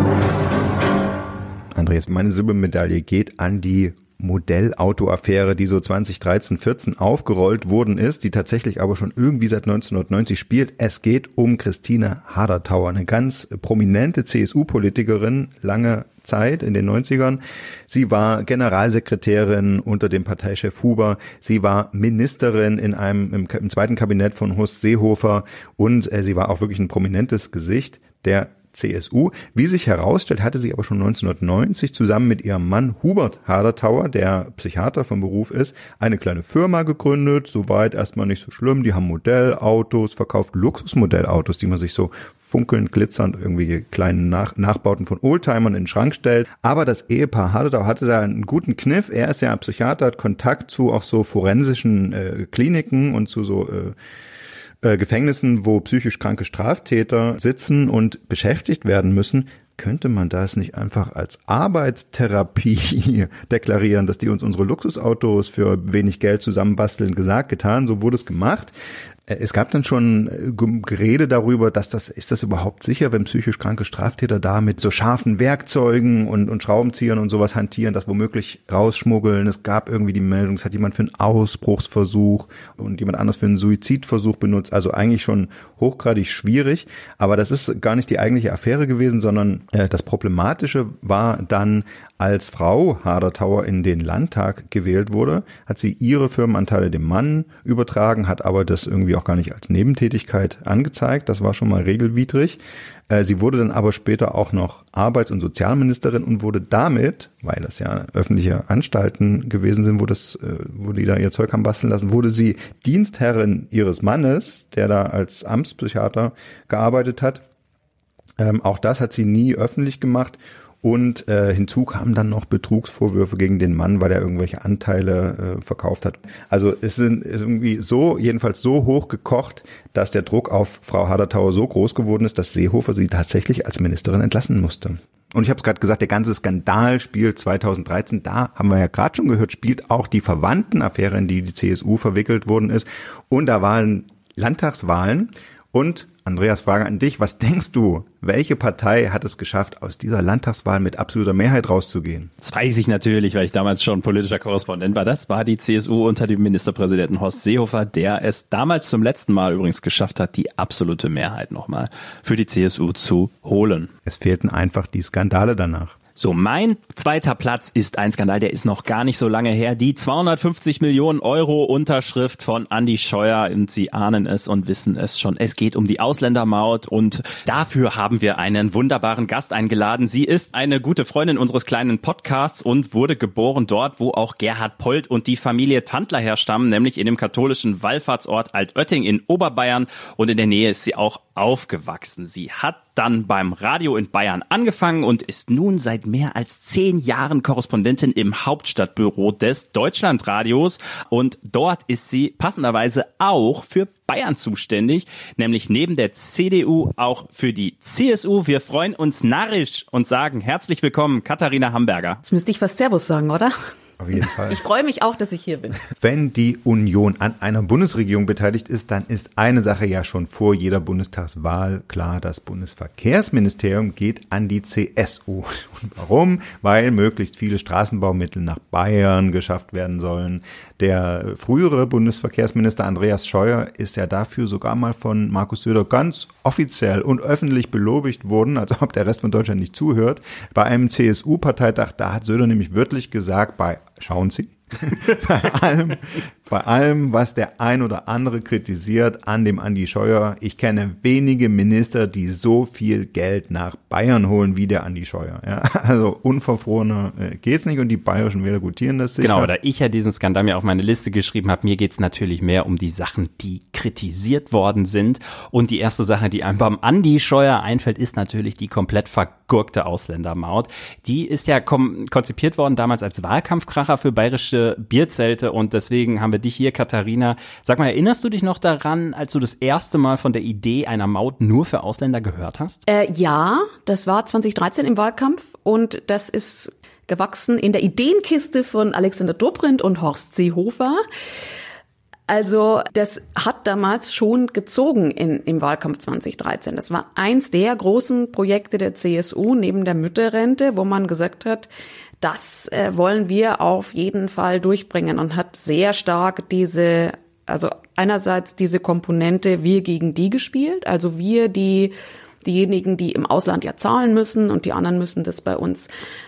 Andreas, meine Silbermedaille geht an die Modellauto-Affäre, die so 2013, 14 aufgerollt worden ist, die tatsächlich aber schon irgendwie seit 1990 spielt. Es geht um Christine Hadertauer, eine ganz prominente CSU-Politikerin, lange Zeit in den 90ern. Sie war Generalsekretärin unter dem Parteichef Huber. Sie war Ministerin in einem, im, im zweiten Kabinett von Horst Seehofer und äh, sie war auch wirklich ein prominentes Gesicht der CSU. Wie sich herausstellt, hatte sie aber schon 1990 zusammen mit ihrem Mann Hubert Hadertauer, der Psychiater vom Beruf ist, eine kleine Firma gegründet. Soweit erstmal nicht so schlimm. Die haben Modellautos verkauft, Luxusmodellautos, die man sich so funkelnd, glitzernd irgendwie kleinen Nach Nachbauten von Oldtimern in den Schrank stellt. Aber das Ehepaar Hadertauer hatte da einen guten Kniff. Er ist ja Psychiater, hat Kontakt zu auch so forensischen äh, Kliniken und zu so äh, äh, Gefängnissen, wo psychisch kranke Straftäter sitzen und beschäftigt werden müssen, könnte man das nicht einfach als Arbeitstherapie deklarieren, dass die uns unsere Luxusautos für wenig Geld zusammenbasteln, gesagt, getan, so wurde es gemacht. Äh, es gab dann schon äh, Gerede darüber, dass das, ist das überhaupt sicher, wenn psychisch kranke Straftäter da mit so scharfen Werkzeugen und, und Schraubenziehern und sowas hantieren, das womöglich rausschmuggeln. Es gab irgendwie die Meldung, es hat jemand für einen Ausbruchsversuch und jemand anders für einen Suizidversuch benutzt. Also eigentlich schon hochgradig schwierig. Aber das ist gar nicht die eigentliche Affäre gewesen, sondern äh, das Problematische war dann, als Frau Hadertauer in den Landtag gewählt wurde, hat sie ihre Firmenanteile dem Mann übertragen, hat aber das irgendwie auch gar nicht als Nebentätigkeit angezeigt. Das war schon mal regelwidrig. Äh, sie wurde dann aber später auch noch Arbeits- und Sozialministerin und wurde damit, weil das ja öffentliche Anstalten gewesen sind, wo das, äh, wo die da ihr Zeug haben basteln lassen, wurde sie Dienstherrin ihres Mannes, der da als Amtspsychiater gearbeitet hat. Ähm, auch das hat sie nie öffentlich gemacht und äh, hinzu kamen dann noch Betrugsvorwürfe gegen den Mann, weil er irgendwelche Anteile äh, verkauft hat. Also es sind irgendwie so, jedenfalls so hoch gekocht, dass der Druck auf Frau Hadertauer so groß geworden ist, dass Seehofer sie tatsächlich als Ministerin entlassen musste. Und ich habe es gerade gesagt, der ganze Skandal spielt 2013, da haben wir ja gerade schon gehört, spielt auch die Verwandtenaffäre, in die die CSU verwickelt worden ist. Und da waren Landtagswahlen und Andreas, Frage an dich. Was denkst du, welche Partei hat es geschafft, aus dieser Landtagswahl mit absoluter Mehrheit rauszugehen? Das weiß ich natürlich, weil ich damals schon politischer Korrespondent war. Das war die CSU unter dem Ministerpräsidenten Horst Seehofer, der es damals zum letzten Mal übrigens geschafft hat, die absolute Mehrheit nochmal für die CSU zu holen. Es fehlten einfach die Skandale danach. So, mein zweiter Platz ist ein Skandal, der ist noch gar nicht so lange her. Die 250 Millionen Euro Unterschrift von Andy Scheuer und Sie ahnen es und wissen es schon. Es geht um die Ausländermaut und dafür haben wir einen wunderbaren Gast eingeladen. Sie ist eine gute Freundin unseres kleinen Podcasts und wurde geboren dort, wo auch Gerhard Polt und die Familie Tandler herstammen, nämlich in dem katholischen Wallfahrtsort Altötting in Oberbayern und in der Nähe ist sie auch aufgewachsen. Sie hat dann beim Radio in Bayern angefangen und ist nun seit seit mehr als zehn Jahren Korrespondentin im Hauptstadtbüro des Deutschlandradios und dort ist sie passenderweise auch für Bayern zuständig, nämlich neben der CDU auch für die CSU. Wir freuen uns narrisch und sagen herzlich willkommen, Katharina Hamburger. Jetzt müsste ich fast Servus sagen, oder? Auf jeden Fall. Ich freue mich auch, dass ich hier bin. Wenn die Union an einer Bundesregierung beteiligt ist, dann ist eine Sache ja schon vor jeder Bundestagswahl klar. Das Bundesverkehrsministerium geht an die CSU. Und warum? Weil möglichst viele Straßenbaumittel nach Bayern geschafft werden sollen. Der frühere Bundesverkehrsminister Andreas Scheuer ist ja dafür sogar mal von Markus Söder ganz offiziell und öffentlich belobigt worden, als ob der Rest von Deutschland nicht zuhört. Bei einem CSU-Parteitag, da hat Söder nämlich wörtlich gesagt, bei schauen Sie, bei allem, bei allem, was der ein oder andere kritisiert an dem Andi Scheuer. Ich kenne wenige Minister, die so viel Geld nach Bayern holen wie der Andi Scheuer. Ja, also unverfrorener äh, geht's nicht und die bayerischen Wähler gutieren das sicher. Genau, da ich ja diesen Skandal mir auf meine Liste geschrieben habe, mir geht's natürlich mehr um die Sachen, die kritisiert worden sind. Und die erste Sache, die einem beim Andi Scheuer einfällt, ist natürlich die komplett vergurkte Ausländermaut. Die ist ja konzipiert worden damals als Wahlkampfkracher für bayerische Bierzelte und deswegen haben wir dich hier, Katharina. Sag mal, erinnerst du dich noch daran, als du das erste Mal von der Idee einer Maut nur für Ausländer gehört hast? Äh, ja, das war 2013 im Wahlkampf und das ist gewachsen in der Ideenkiste von Alexander Dobrindt und Horst Seehofer. Also das hat damals schon gezogen in, im Wahlkampf 2013. Das war eins der großen Projekte der CSU neben der Mütterrente, wo man gesagt hat, das äh, wollen wir auf jeden Fall durchbringen und hat sehr stark diese, also einerseits diese Komponente wir gegen die gespielt, also wir die diejenigen, die im Ausland ja zahlen müssen und die anderen müssen das bei uns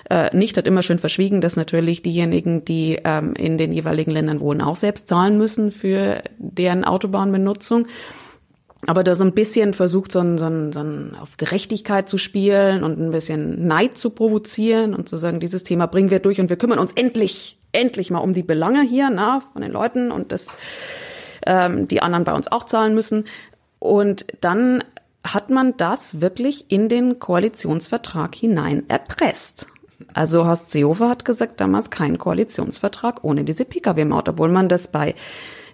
äh, nicht, hat immer schön verschwiegen, dass natürlich diejenigen, die ähm, in den jeweiligen Ländern wohnen, auch selbst zahlen müssen für deren Autobahnbenutzung aber da so ein bisschen versucht, so ein, so, ein, so ein auf Gerechtigkeit zu spielen und ein bisschen Neid zu provozieren und zu sagen, dieses Thema bringen wir durch und wir kümmern uns endlich, endlich mal um die Belange hier, na, von den Leuten und das ähm, die anderen bei uns auch zahlen müssen. Und dann hat man das wirklich in den Koalitionsvertrag hinein erpresst. Also Horst Seehofer hat gesagt, damals kein Koalitionsvertrag ohne diese Pkw-Maut, obwohl man das bei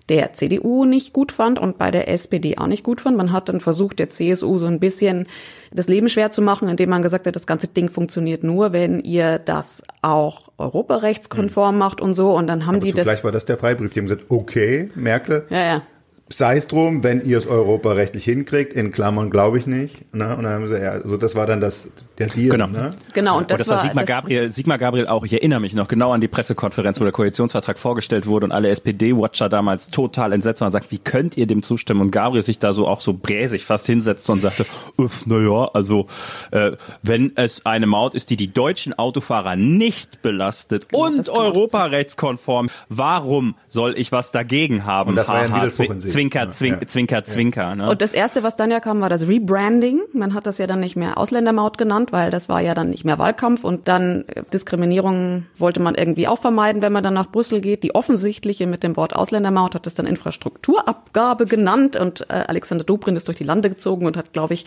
der CDU nicht gut fand und bei der SPD auch nicht gut fand. Man hat dann versucht, der CSU so ein bisschen das Leben schwer zu machen, indem man gesagt hat, das ganze Ding funktioniert nur, wenn ihr das auch europarechtskonform mhm. macht und so. Und dann haben Aber die das. Vielleicht war das der Freibrief. Die haben gesagt, okay, Merkel. Ja, ja sei es drum, wenn ihr es europarechtlich hinkriegt, in Klammern glaube ich nicht. Ne? Und dann haben sie, ja, also das war dann das, der Deal. Genau. Ne? Genau, und das, und das war, war Sigmar Gabriel, Sigmar Gabriel auch, ich erinnere mich noch genau an die Pressekonferenz, wo der Koalitionsvertrag vorgestellt wurde und alle SPD-Watcher damals total entsetzt waren und sagten, wie könnt ihr dem zustimmen? Und Gabriel sich da so auch so bräsig fast hinsetzte und sagte, uff, naja, also äh, wenn es eine Maut ist, die die deutschen Autofahrer nicht belastet genau, und europarechtskonform, warum soll ich was dagegen haben? Und das war ja ein Widerspruch Zwinker, zwink, ja. Zwinker, Zwinker. Ne? Und das erste, was dann ja kam, war das Rebranding. Man hat das ja dann nicht mehr Ausländermaut genannt, weil das war ja dann nicht mehr Wahlkampf und dann äh, Diskriminierung wollte man irgendwie auch vermeiden, wenn man dann nach Brüssel geht. Die offensichtliche mit dem Wort Ausländermaut hat es dann Infrastrukturabgabe genannt und äh, Alexander Dobrindt ist durch die Lande gezogen und hat, glaube ich,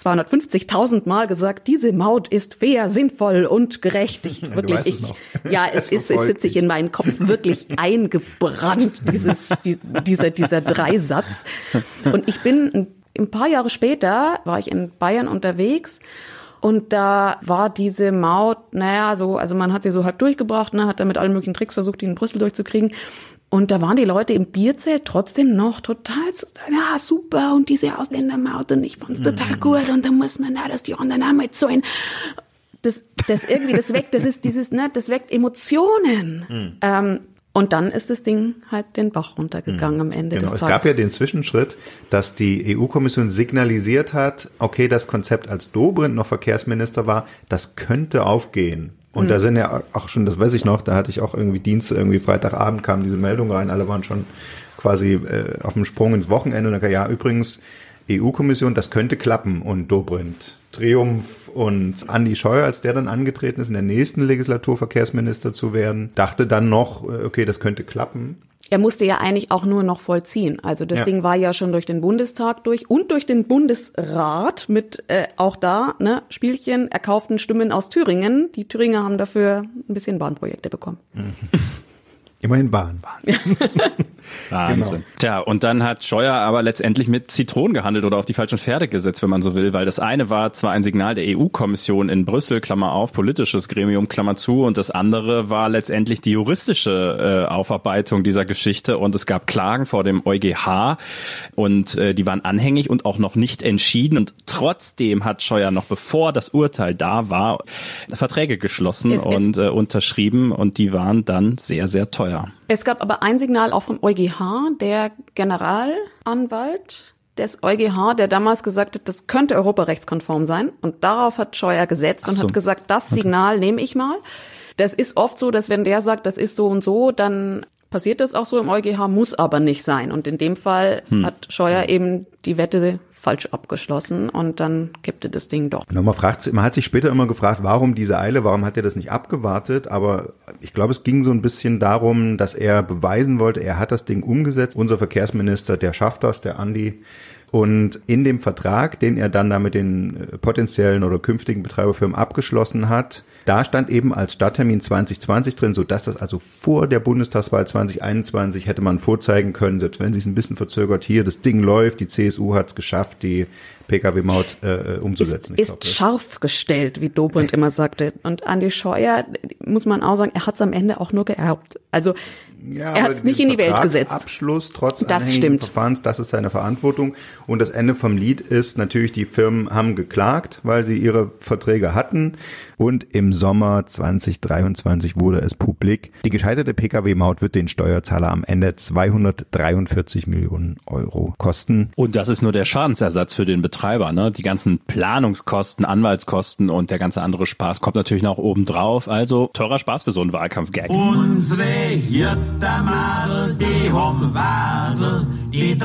250.000 Mal gesagt, diese Maut ist fair, sinnvoll und gerecht. Ich, wirklich, ich, es ja, es ist, es sitzt sich in meinen Kopf wirklich eingebrannt, dieses, die, dieser, dieser Dreisatz. Satz. Und ich bin ein paar Jahre später, war ich in Bayern unterwegs und da war diese Maut, naja, so, also man hat sie so halb durchgebracht, ne, hat dann mit allen möglichen Tricks versucht, die in Brüssel durchzukriegen. Und da waren die Leute im Bierzelt trotzdem noch total, ja, super, und diese Ausländermaut, und ich fand's total mhm. gut, und da muss man, na, dass die anderen auch so ein, das, das irgendwie, das weckt, das ist dieses, ne, das weckt Emotionen. Mhm. Ähm, und dann ist das Ding halt den Bach runtergegangen mhm. am Ende genau. des Tages. Es gab ja den Zwischenschritt, dass die EU-Kommission signalisiert hat, okay, das Konzept als Dobrindt noch Verkehrsminister war, das könnte aufgehen. Und mhm. da sind ja auch schon, das weiß ich noch, da hatte ich auch irgendwie Dienst, irgendwie Freitagabend kam diese Meldung rein, alle waren schon quasi äh, auf dem Sprung ins Wochenende und dann, ja, übrigens, EU-Kommission, das könnte klappen und Dobrindt Triumph und Andi Scheuer, als der dann angetreten ist, in der nächsten Legislatur Verkehrsminister zu werden, dachte dann noch, äh, okay, das könnte klappen. er musste ja eigentlich auch nur noch vollziehen. Also das Ja. Ding war ja schon durch den Bundestag durch und durch den Bundesrat mit äh, auch da ne, Spielchen erkauften Stimmen aus Thüringen. Die Thüringer haben dafür ein bisschen Bahnprojekte bekommen. Immerhin Bahn. Wahnsinn. Genau. Tja, und dann hat Scheuer aber letztendlich mit Zitronen gehandelt oder auf die falschen Pferde gesetzt, wenn man so will, weil das eine war zwar ein Signal der EU-Kommission in Brüssel, Klammer auf, politisches Gremium, Klammer zu, und das andere war letztendlich die juristische äh, Aufarbeitung dieser Geschichte und es gab Klagen vor dem EuGH und äh, die waren anhängig und auch noch nicht entschieden und trotzdem hat Scheuer noch bevor das Urteil da war, Verträge geschlossen Es ist- und äh, unterschrieben und die waren dann sehr, sehr teuer. Es gab aber ein Signal auch vom EuGH, der Generalanwalt des EuGH, der damals gesagt hat, das könnte europarechtskonform sein. Und darauf hat Scheuer gesetzt und so. hat gesagt, das Signal nehme ich mal. Das ist oft so, dass wenn der sagt, das ist so und so, dann passiert das auch so im EuGH, muss aber nicht sein. Und in dem Fall Hm. hat Scheuer eben die Wette falsch abgeschlossen und dann kippte das Ding doch. Na, man, fragt, man hat sich später immer gefragt, warum diese Eile, warum hat er das nicht abgewartet? Aber ich glaube, es ging so ein bisschen darum, dass er beweisen wollte, er hat das Ding umgesetzt. Unser Verkehrsminister, der schafft das, der Andi. Und in dem Vertrag, den er dann da mit den äh, potenziellen oder künftigen Betreiberfirmen abgeschlossen hat, da stand eben als Starttermin 2020 drin, so dass das also vor der Bundestagswahl 2021 hätte man vorzeigen können, selbst wenn sich ein bisschen verzögert, hier, das Ding läuft, die CSU hat es geschafft, die Pkw-Maut äh, umzusetzen. Ich ist glaub, das- scharf gestellt, wie Dobrindt immer sagte. Und Andi Scheuer, muss man auch sagen, er hat es am Ende auch nur geerbt. Also Ja, er hat es nicht in die Welt gesetzt. Abschluss trotz Das stimmt. Verfahrens, das ist seine Verantwortung. Und das Ende vom Lied ist natürlich, die Firmen haben geklagt, weil sie ihre Verträge hatten. Und im Sommer 2023 wurde es publik. Die gescheiterte Pkw-Maut wird den Steuerzahler am Ende 243 Millionen Euro kosten. Und das ist nur der Schadensersatz für den Betreiber. Ne? Die ganzen Planungskosten, Anwaltskosten und der ganze andere Spaß kommt natürlich noch oben drauf. Also teurer Spaß für so einen Wahlkampfgag. Unsere Hirtermadel, die haben Wadel, die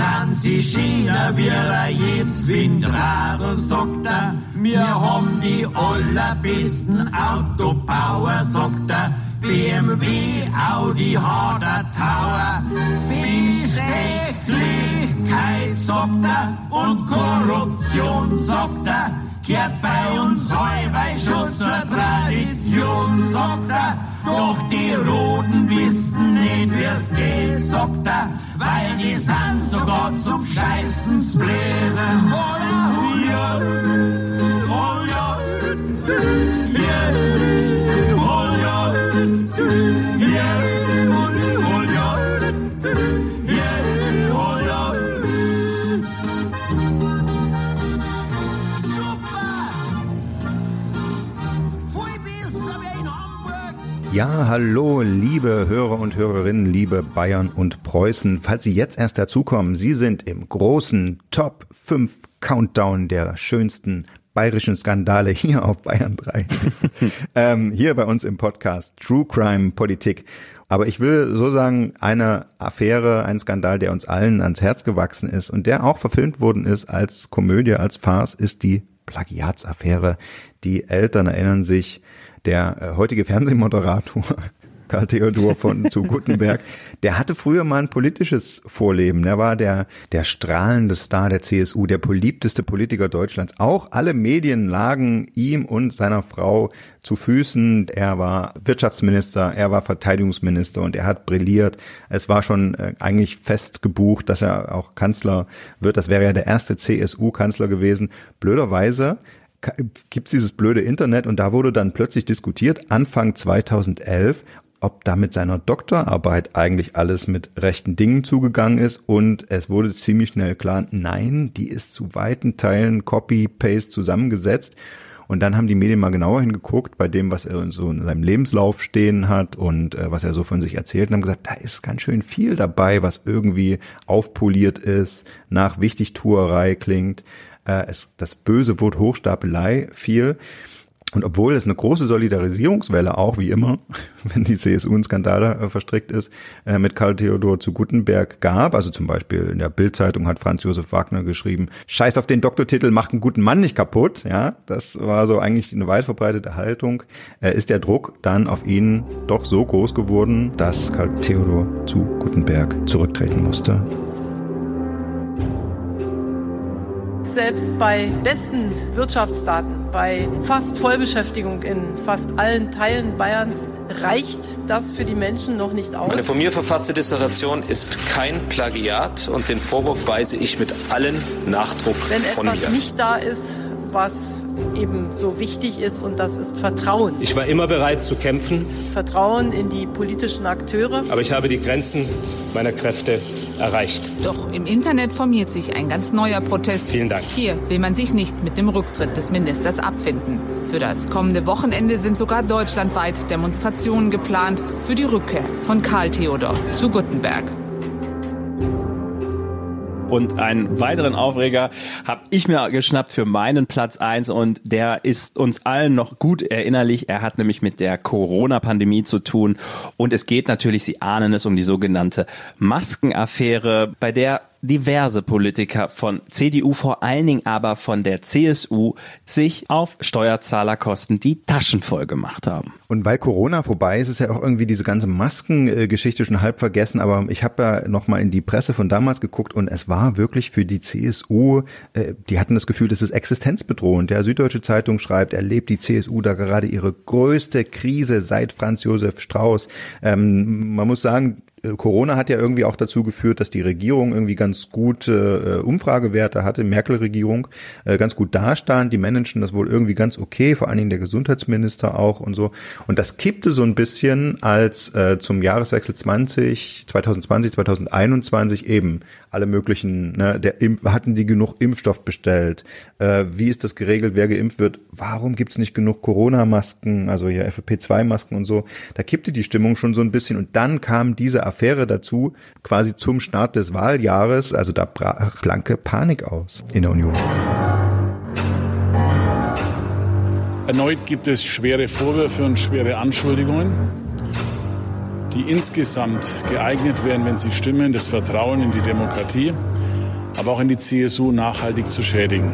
wie er jetzt Windradl, sagt er. Wir haben die allerbesten Autopower, sagt er. BMW, Audi, Harder Tower, Bestechlichkeit, sagt er, und Korruption, sagt er, kehrt bei uns Heuwei schon zur Tradition, sagt er, doch die Roten wissen nicht, wie's geht, sagt er, weil die sind sogar zum Scheißen blöde. Holla, huja, holla, ja, hallo, liebe Hörer und Hörerinnen, liebe Bayern und Preußen. Falls Sie jetzt erst dazukommen, Sie sind im großen Top 5 Countdown der schönsten bayerischen Skandale hier auf Bayern 3. ähm, hier bei uns im Podcast True Crime Politik. Aber ich will so sagen, eine Affäre, ein Skandal, der uns allen ans Herz gewachsen ist und der auch verfilmt worden ist als Komödie, als Farce, ist die Plagiatsaffäre. Die Eltern erinnern sich, der äh, heutige Fernsehmoderator Karl Theodor von zu Gutenberg, der hatte früher mal ein politisches Vorleben. Er war der, der strahlende Star der CSU, der beliebteste Politiker Deutschlands. Auch alle Medien lagen ihm und seiner Frau zu Füßen. Er war Wirtschaftsminister, er war Verteidigungsminister und er hat brilliert. Es war schon äh, eigentlich fest gebucht, dass er auch Kanzler wird. Das wäre ja der erste CSU-Kanzler gewesen. Blöderweise gibt's dieses blöde Internet und da wurde dann plötzlich diskutiert, Anfang 2011, ob da mit seiner Doktorarbeit eigentlich alles mit rechten Dingen zugegangen ist und es wurde ziemlich schnell klar, nein, die ist zu weiten Teilen Copy-Paste zusammengesetzt und dann haben die Medien mal genauer hingeguckt bei dem, was er so in seinem Lebenslauf stehen hat und äh, was er so von sich erzählt und haben gesagt, da ist ganz schön viel dabei, was irgendwie aufpoliert ist, nach Wichtigtuerei klingt. Äh, es, das böse Wort Hochstapelei fiel. Und obwohl es eine große Solidarisierungswelle auch, wie immer, wenn die CSU in Skandale äh, verstrickt ist, äh, mit Karl Theodor zu Gutenberg gab, also zum Beispiel in der Bildzeitung hat Franz Josef Wagner geschrieben, Scheiß auf den Doktortitel, macht einen guten Mann nicht kaputt, ja, das war so eigentlich eine weit verbreitete Haltung, äh, ist der Druck dann auf ihn doch so groß geworden, dass Karl Theodor zu Gutenberg zurücktreten musste. Selbst bei besten Wirtschaftsdaten, bei fast Vollbeschäftigung in fast allen Teilen Bayerns reicht das für die Menschen noch nicht aus. Meine von mir verfasste Dissertation ist kein Plagiat und den Vorwurf weise ich mit allen Nachdruck Wenn von etwas mir. nicht da ist, was eben so wichtig ist und das ist Vertrauen. Ich war immer bereit zu kämpfen, Vertrauen in die politischen Akteure. aber ich habe die Grenzen meiner Kräfte erreicht. Doch im Internet formiert sich ein ganz neuer Protest. Vielen Dank. Hier will man sich nicht mit dem Rücktritt des Ministers abfinden. Für das kommende Wochenende sind sogar deutschlandweit Demonstrationen geplant für die Rückkehr von Karl Theodor zu Gutenberg. Und einen weiteren Aufreger habe ich mir geschnappt für meinen Platz eins und der ist uns allen noch gut erinnerlich. Er hat nämlich mit der Corona-Pandemie zu tun und es geht natürlich, Sie ahnen es, um die sogenannte Maskenaffäre, bei der diverse Politiker von CDU, vor allen Dingen aber von der CSU, sich auf Steuerzahlerkosten die Taschen voll gemacht haben. Und weil Corona vorbei ist, ist ja auch irgendwie diese ganze Maskengeschichte schon halb vergessen. Aber ich habe ja noch mal in die Presse von damals geguckt und es war wirklich für die CSU, äh, die hatten das Gefühl, das ist existenzbedrohend. Der Süddeutsche Zeitung schreibt, erlebt die CSU da gerade ihre größte Krise seit Franz Josef Strauß. Ähm, man muss sagen, Corona hat ja irgendwie auch dazu geführt, dass die Regierung irgendwie ganz gute äh, Umfragewerte hatte, Merkel-Regierung, äh, ganz gut dastand. Die managen das wohl irgendwie ganz okay, vor allen Dingen der Gesundheitsminister auch und so. Und das kippte so ein bisschen, als äh, zum Jahreswechsel 20, 2020, 2021 eben alle möglichen, ne, der Impf, hatten die genug Impfstoff bestellt? Äh, wie ist das geregelt, wer geimpft wird? Warum gibt's nicht genug Corona-Masken, also hier FFP2-Masken und so? Da kippte die Stimmung schon so ein bisschen und dann kam diese Affäre dazu, quasi zum Start des Wahljahres, also da brach blanke Panik aus in der Union. Erneut gibt es schwere Vorwürfe und schwere Anschuldigungen, die insgesamt geeignet wären, wenn sie stimmen, das Vertrauen in die Demokratie, aber auch in die CSU nachhaltig zu schädigen.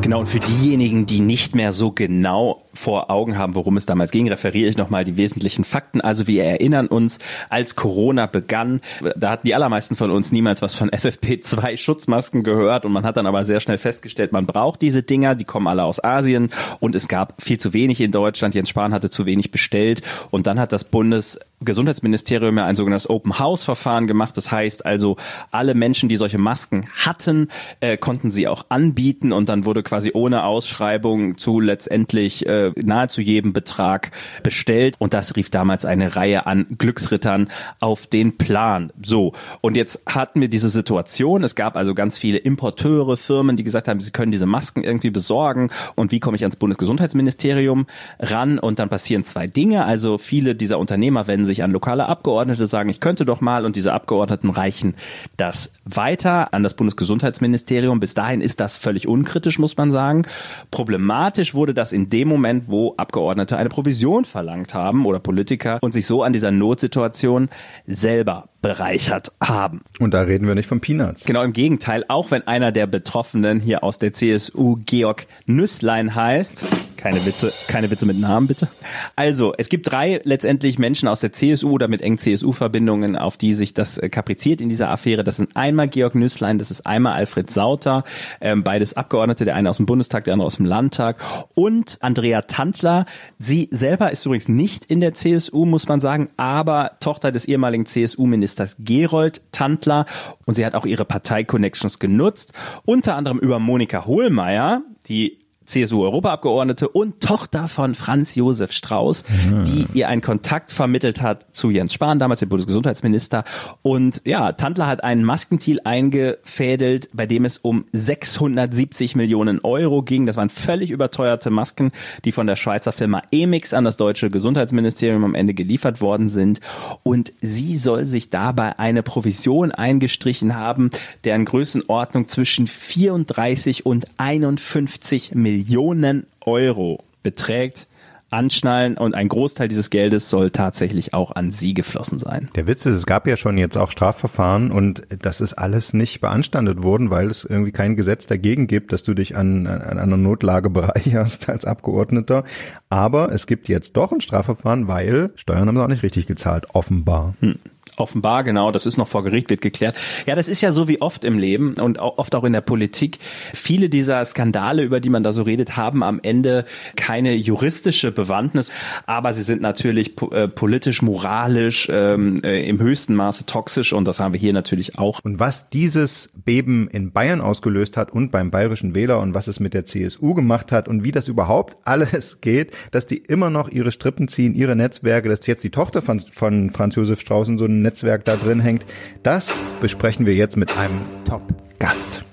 Genau, und für diejenigen, die nicht mehr so genau vor Augen haben, worum es damals ging, referiere ich nochmal die wesentlichen Fakten. Also wir erinnern uns, als Corona begann, da hatten die allermeisten von uns niemals was von FFP2 Schutzmasken gehört und man hat dann aber sehr schnell festgestellt, man braucht diese Dinger, die kommen alle aus Asien und es gab viel zu wenig in Deutschland. Jens Spahn hatte zu wenig bestellt und dann hat das Bundesgesundheitsministerium ja ein sogenanntes Open House Verfahren gemacht. Das heißt also, alle Menschen, die solche Masken hatten, äh, konnten sie auch anbieten und dann wurde quasi ohne Ausschreibung zu letztendlich äh, nahezu jedem Betrag bestellt und das rief damals eine Reihe an Glücksrittern auf den Plan. So, und jetzt hatten wir diese Situation, es gab also ganz viele Importeure, Firmen, die gesagt haben, sie können diese Masken irgendwie besorgen und wie komme ich ans Bundesgesundheitsministerium ran und dann passieren zwei Dinge, also viele dieser Unternehmer wenden sich an lokale Abgeordnete, sagen, ich könnte doch mal und diese Abgeordneten reichen das weiter an das Bundesgesundheitsministerium. Bis dahin ist das völlig unkritisch, muss man sagen. Problematisch wurde das in dem Moment, wo Abgeordnete eine Provision verlangt haben oder Politiker und sich so an dieser Notsituation selber bereichert haben. Und da reden wir nicht von Peanuts. Genau im Gegenteil, auch wenn einer der Betroffenen hier aus der CSU Georg Nüsslein heißt. Keine Witze, keine Witze mit Namen bitte. Also, es gibt drei letztendlich Menschen aus der CSU oder mit engen CSU-Verbindungen, auf die sich das äh, kapriziert in dieser Affäre. Das sind einmal Georg Nüsslein, das ist einmal Alfred Sauter, ähm, beides Abgeordnete, der eine aus dem Bundestag, der andere aus dem Landtag und Andrea Tantler. Sie selber ist übrigens nicht in der CSU, muss man sagen, aber Tochter des ehemaligen CSU-Ministers Gerold Tantler und sie hat auch ihre Partei-Connections genutzt, unter anderem über Monika Hohlmeier, die CSU-Europaabgeordnete und Tochter von Franz Josef Strauß, mhm. die ihr einen Kontakt vermittelt hat zu Jens Spahn, damals dem Bundesgesundheitsminister. Und ja, Tandler hat einen Maskendeal eingefädelt, bei dem es um 670 Millionen Euro ging. Das waren völlig überteuerte Masken, die von der Schweizer Firma Emix an das deutsche Gesundheitsministerium am Ende geliefert worden sind. Und sie soll sich dabei eine Provision eingestrichen haben, deren Größenordnung zwischen 34 und 51 Millionen Millionen Euro beträgt. Anschnallen und ein Großteil dieses Geldes soll tatsächlich auch an sie geflossen sein. Der Witz ist, es gab ja schon jetzt auch Strafverfahren und das ist alles nicht beanstandet worden, weil es irgendwie kein Gesetz dagegen gibt, dass du dich an, an einer Notlage bereicherst als Abgeordneter. Aber es gibt jetzt doch ein Strafverfahren, weil Steuern haben sie auch nicht richtig gezahlt, offenbar. Hm. Offenbar, genau, das ist noch vor Gericht, wird geklärt. Ja, das ist ja so wie oft im Leben und oft auch in der Politik. Viele dieser Skandale, über die man da so redet, haben am Ende keine juristische Bewandtnis, aber sie sind natürlich äh, politisch, moralisch ähm, äh, im höchsten Maße toxisch und das haben wir hier natürlich auch. Und was dieses Beben in Bayern ausgelöst hat und beim bayerischen Wähler und was es mit der CSU gemacht hat und wie das überhaupt alles geht, dass die immer noch ihre Strippen ziehen, ihre Netzwerke, dass jetzt die Tochter von, von Franz Josef Strauß in so ein Netzwerk da drin hängt. Das besprechen wir jetzt mit einem Top-Gast.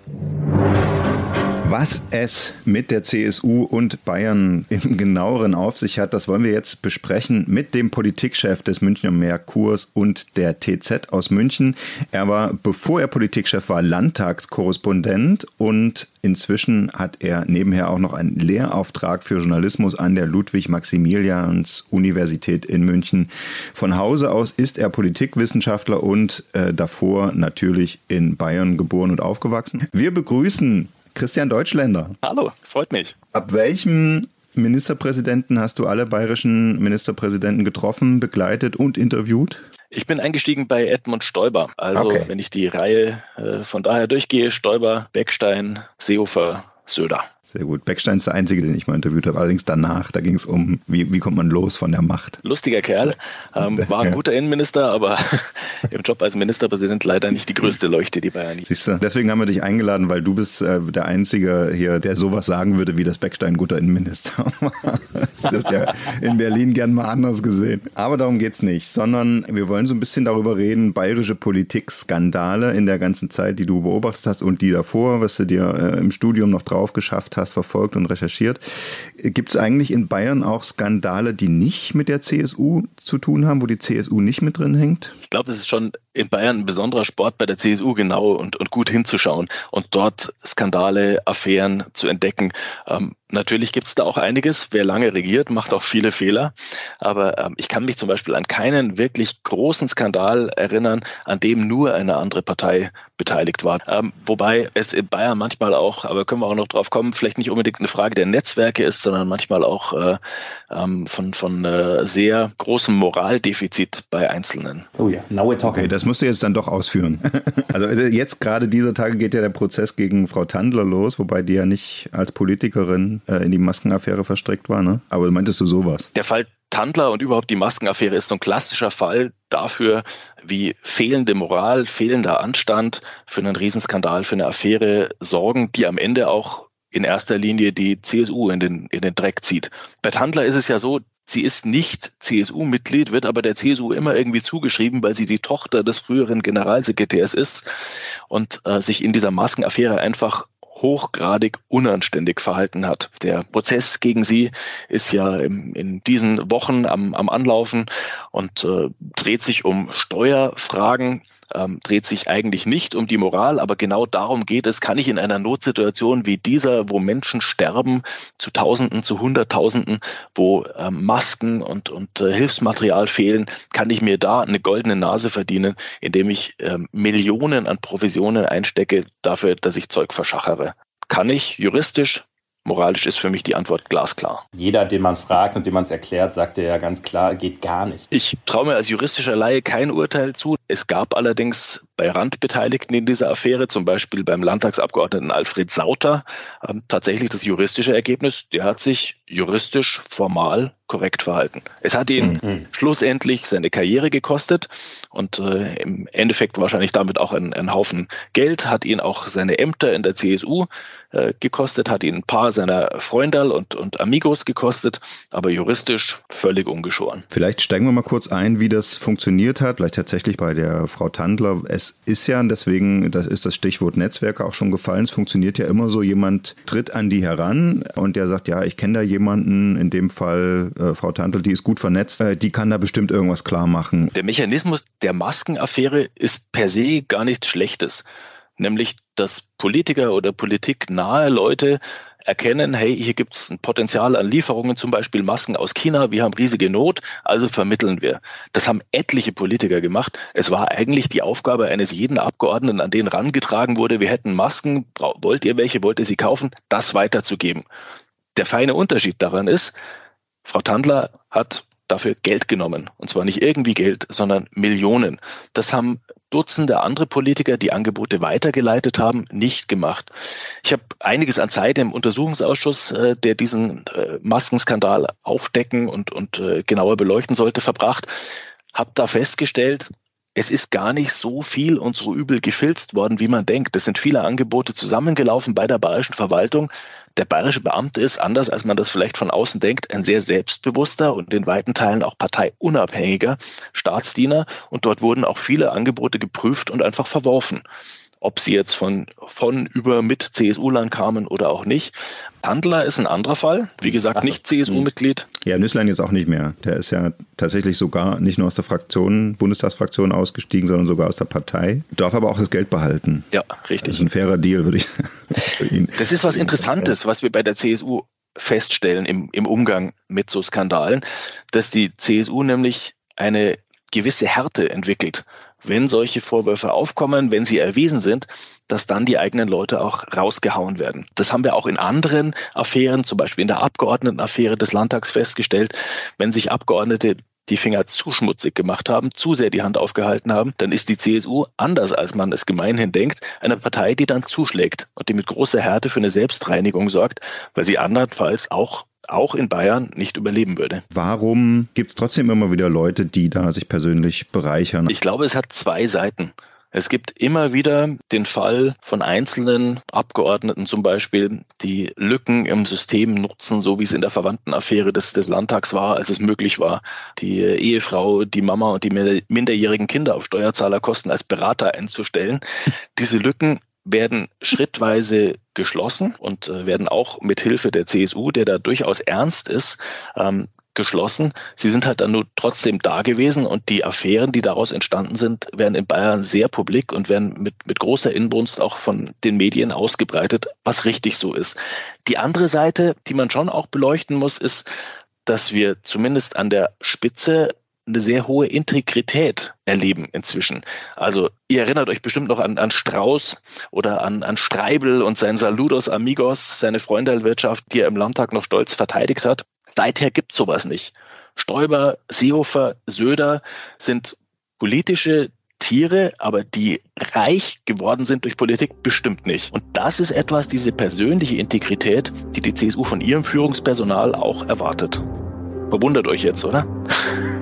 Was es mit der CSU und Bayern im genaueren auf sich hat, das wollen wir jetzt besprechen mit dem Politikchef des Münchner Merkurs und der TZ aus München. Er war, bevor er Politikchef war, Landtagskorrespondent und inzwischen hat er nebenher auch noch einen Lehrauftrag für Journalismus an der Ludwig-Maximilians-Universität in München. Von Hause aus ist er Politikwissenschaftler und äh, davor natürlich in Bayern geboren und aufgewachsen. Wir begrüßen Christian Deutschländer. Hallo, freut mich. Ab welchem Ministerpräsidenten hast du alle bayerischen Ministerpräsidenten getroffen, begleitet und interviewt? Ich bin eingestiegen bei Edmund Stoiber. Also okay. wenn ich die Reihe äh, von daher durchgehe, Stoiber, Beckstein, Seehofer, Söder. Sehr gut. Beckstein ist der Einzige, den ich mal interviewt habe. Allerdings danach, da ging es um, wie, wie kommt man los von der Macht. Lustiger Kerl, ähm, war ein guter Innenminister, aber im Job als Ministerpräsident leider nicht die größte Leuchte, die Bayern nicht. Siehst du, deswegen haben wir dich eingeladen, weil du bist äh, der Einzige hier, der sowas sagen würde, wie das Beckstein ein guter Innenminister Das wird ja in Berlin gern mal anders gesehen. Aber darum geht es nicht, sondern wir wollen so ein bisschen darüber reden, bayerische Politik-Skandale in der ganzen Zeit, die du beobachtet hast und die davor, was du dir äh, im Studium noch drauf geschafft hast hast verfolgt und recherchiert. Gibt es eigentlich in Bayern auch Skandale, die nicht mit der CSU zu tun haben, wo die CSU nicht mit drin hängt? Ich glaube, es ist schon in Bayern ein besonderer Sport bei der CSU genau und, und gut hinzuschauen und dort Skandale, Affären zu entdecken. Ähm, natürlich gibt es da auch einiges. Wer lange regiert, macht auch viele Fehler. Aber ähm, ich kann mich zum Beispiel an keinen wirklich großen Skandal erinnern, an dem nur eine andere Partei beteiligt war. Ähm, wobei es in Bayern manchmal auch, aber können wir auch noch drauf kommen, vielleicht nicht unbedingt eine Frage der Netzwerke ist, sondern manchmal auch äh, ähm, von, von äh, sehr großem Moraldefizit bei Einzelnen. Oh ja, now we're talking. Okay, das musst du jetzt dann doch ausführen. also äh, jetzt gerade dieser Tage geht ja der Prozess gegen Frau Tandler los, wobei die ja nicht als Politikerin äh, in die Maskenaffäre verstrickt war, ne? Aber meintest du sowas? Der Fall Tandler und überhaupt die Maskenaffäre ist so ein klassischer Fall dafür, wie fehlende Moral, fehlender Anstand für einen Riesenskandal, für eine Affäre sorgen, die am Ende auch in erster Linie die CSU in den, in den Dreck zieht. Bei Tandler ist es ja so, sie ist nicht CSU-Mitglied, wird aber der CSU immer irgendwie zugeschrieben, weil sie die Tochter des früheren Generalsekretärs ist und äh, sich in dieser Maskenaffäre einfach hochgradig unanständig verhalten hat. Der Prozess gegen sie ist ja in, in diesen Wochen am, am Anlaufen und äh, dreht sich um Steuerfragen, ähm, dreht sich eigentlich nicht um die Moral, aber genau darum geht es, kann ich in einer Notsituation wie dieser, wo Menschen sterben, zu Tausenden, zu Hunderttausenden, wo ähm, Masken und, und äh, Hilfsmaterial fehlen, kann ich mir da eine goldene Nase verdienen, indem ich ähm, Millionen an Provisionen einstecke dafür, dass ich Zeug verschachere. Kann ich juristisch Moralisch ist für mich die Antwort glasklar. Jeder, den man fragt und dem man es erklärt, sagt ja ganz klar, geht gar nicht. Ich traue mir als juristischer Laie kein Urteil zu. Es gab allerdings bei Randbeteiligten in dieser Affäre, zum Beispiel beim Landtagsabgeordneten Alfred Sauter, ähm, tatsächlich das juristische Ergebnis. Der hat sich juristisch formal korrekt verhalten. Es hat ihn mhm. schlussendlich seine Karriere gekostet und äh, im Endeffekt wahrscheinlich damit auch einen, einen Haufen Geld, hat ihn auch seine Ämter in der CSU äh, gekostet, hat ihn ein paar seiner Freundal und, und Amigos gekostet, aber juristisch völlig ungeschoren. Vielleicht steigen wir mal kurz ein, wie das funktioniert hat, vielleicht tatsächlich bei der Frau Tandler. Es ist ja, deswegen, das ist das Stichwort Netzwerke auch schon gefallen, es funktioniert ja immer so, jemand tritt an die heran und der sagt, ja, ich kenne da jemanden, in dem Fall äh, Frau Tandler, die ist gut vernetzt, äh, die kann da bestimmt irgendwas klar machen. Der Mechanismus der Maskenaffäre ist per se gar nichts Schlechtes nämlich dass Politiker oder politiknahe Leute erkennen, hey, hier gibt es ein Potenzial an Lieferungen, zum Beispiel Masken aus China, wir haben riesige Not, also vermitteln wir. Das haben etliche Politiker gemacht. Es war eigentlich die Aufgabe eines jeden Abgeordneten, an den rangetragen wurde, wir hätten Masken, wollt ihr welche, wollt ihr sie kaufen, das weiterzugeben. Der feine Unterschied daran ist, Frau Tandler hat dafür Geld genommen. Und zwar nicht irgendwie Geld, sondern Millionen. Das haben Dutzende andere Politiker, die Angebote weitergeleitet haben, nicht gemacht. Ich habe einiges an Zeit im Untersuchungsausschuss, äh, der diesen äh, Maskenskandal aufdecken und, und äh, genauer beleuchten sollte, verbracht. Habe da festgestellt, es ist gar nicht so viel und so übel gefilzt worden, wie man denkt. Es sind viele Angebote zusammengelaufen bei der bayerischen Verwaltung. Der bayerische Beamte ist, anders als man das vielleicht von außen denkt, ein sehr selbstbewusster und in weiten Teilen auch parteiunabhängiger Staatsdiener. Und dort wurden auch viele Angebote geprüft und einfach verworfen ob sie jetzt von, von über mit CSU-Land kamen oder auch nicht. Tandler ist ein anderer Fall. Wie gesagt, so. nicht CSU-Mitglied. Ja, Nüsslein jetzt auch nicht mehr. Der ist ja tatsächlich sogar nicht nur aus der Fraktion, Bundestagsfraktion ausgestiegen, sondern sogar aus der Partei. Darf aber auch das Geld behalten. Ja, richtig. Das ist ein fairer Deal, würde ich sagen. Das ist was Interessantes, was wir bei der CSU feststellen im, im Umgang mit so Skandalen, dass die CSU nämlich eine gewisse Härte entwickelt wenn solche Vorwürfe aufkommen, wenn sie erwiesen sind, dass dann die eigenen Leute auch rausgehauen werden. Das haben wir auch in anderen Affären, zum Beispiel in der Abgeordnetenaffäre des Landtags festgestellt. Wenn sich Abgeordnete die Finger zu schmutzig gemacht haben, zu sehr die Hand aufgehalten haben, dann ist die CSU, anders als man es gemeinhin denkt, eine Partei, die dann zuschlägt und die mit großer Härte für eine Selbstreinigung sorgt, weil sie andernfalls auch auch in Bayern nicht überleben würde. Warum gibt es trotzdem immer wieder Leute, die da sich persönlich bereichern? Ich glaube, es hat zwei Seiten. Es gibt immer wieder den Fall von einzelnen Abgeordneten zum Beispiel, die Lücken im System nutzen, so wie es in der Verwandtenaffäre des, des Landtags war, als es möglich war, die Ehefrau, die Mama und die minderjährigen Kinder auf Steuerzahlerkosten als Berater einzustellen. Diese Lücken werden schrittweise geschlossen und äh, werden auch mit Hilfe der CSU, der da durchaus ernst ist, ähm, geschlossen. Sie sind halt dann nur trotzdem da gewesen und die Affären, die daraus entstanden sind, werden in Bayern sehr publik und werden mit, mit großer Inbrunst auch von den Medien ausgebreitet, was richtig so ist. Die andere Seite, die man schon auch beleuchten muss, ist, dass wir zumindest an der Spitze eine sehr hohe Integrität erleben inzwischen. Also ihr erinnert euch bestimmt noch an, an Strauß oder an, an Streibel und sein Saludos Amigos, seine Freundelwirtschaft, die er im Landtag noch stolz verteidigt hat. Seither gibt sowas nicht. Stoiber, Seehofer, Söder sind politische Tiere, aber die reich geworden sind durch Politik, bestimmt nicht. Und das ist etwas, diese persönliche Integrität, die die CSU von ihrem Führungspersonal auch erwartet. Verwundert euch jetzt, oder?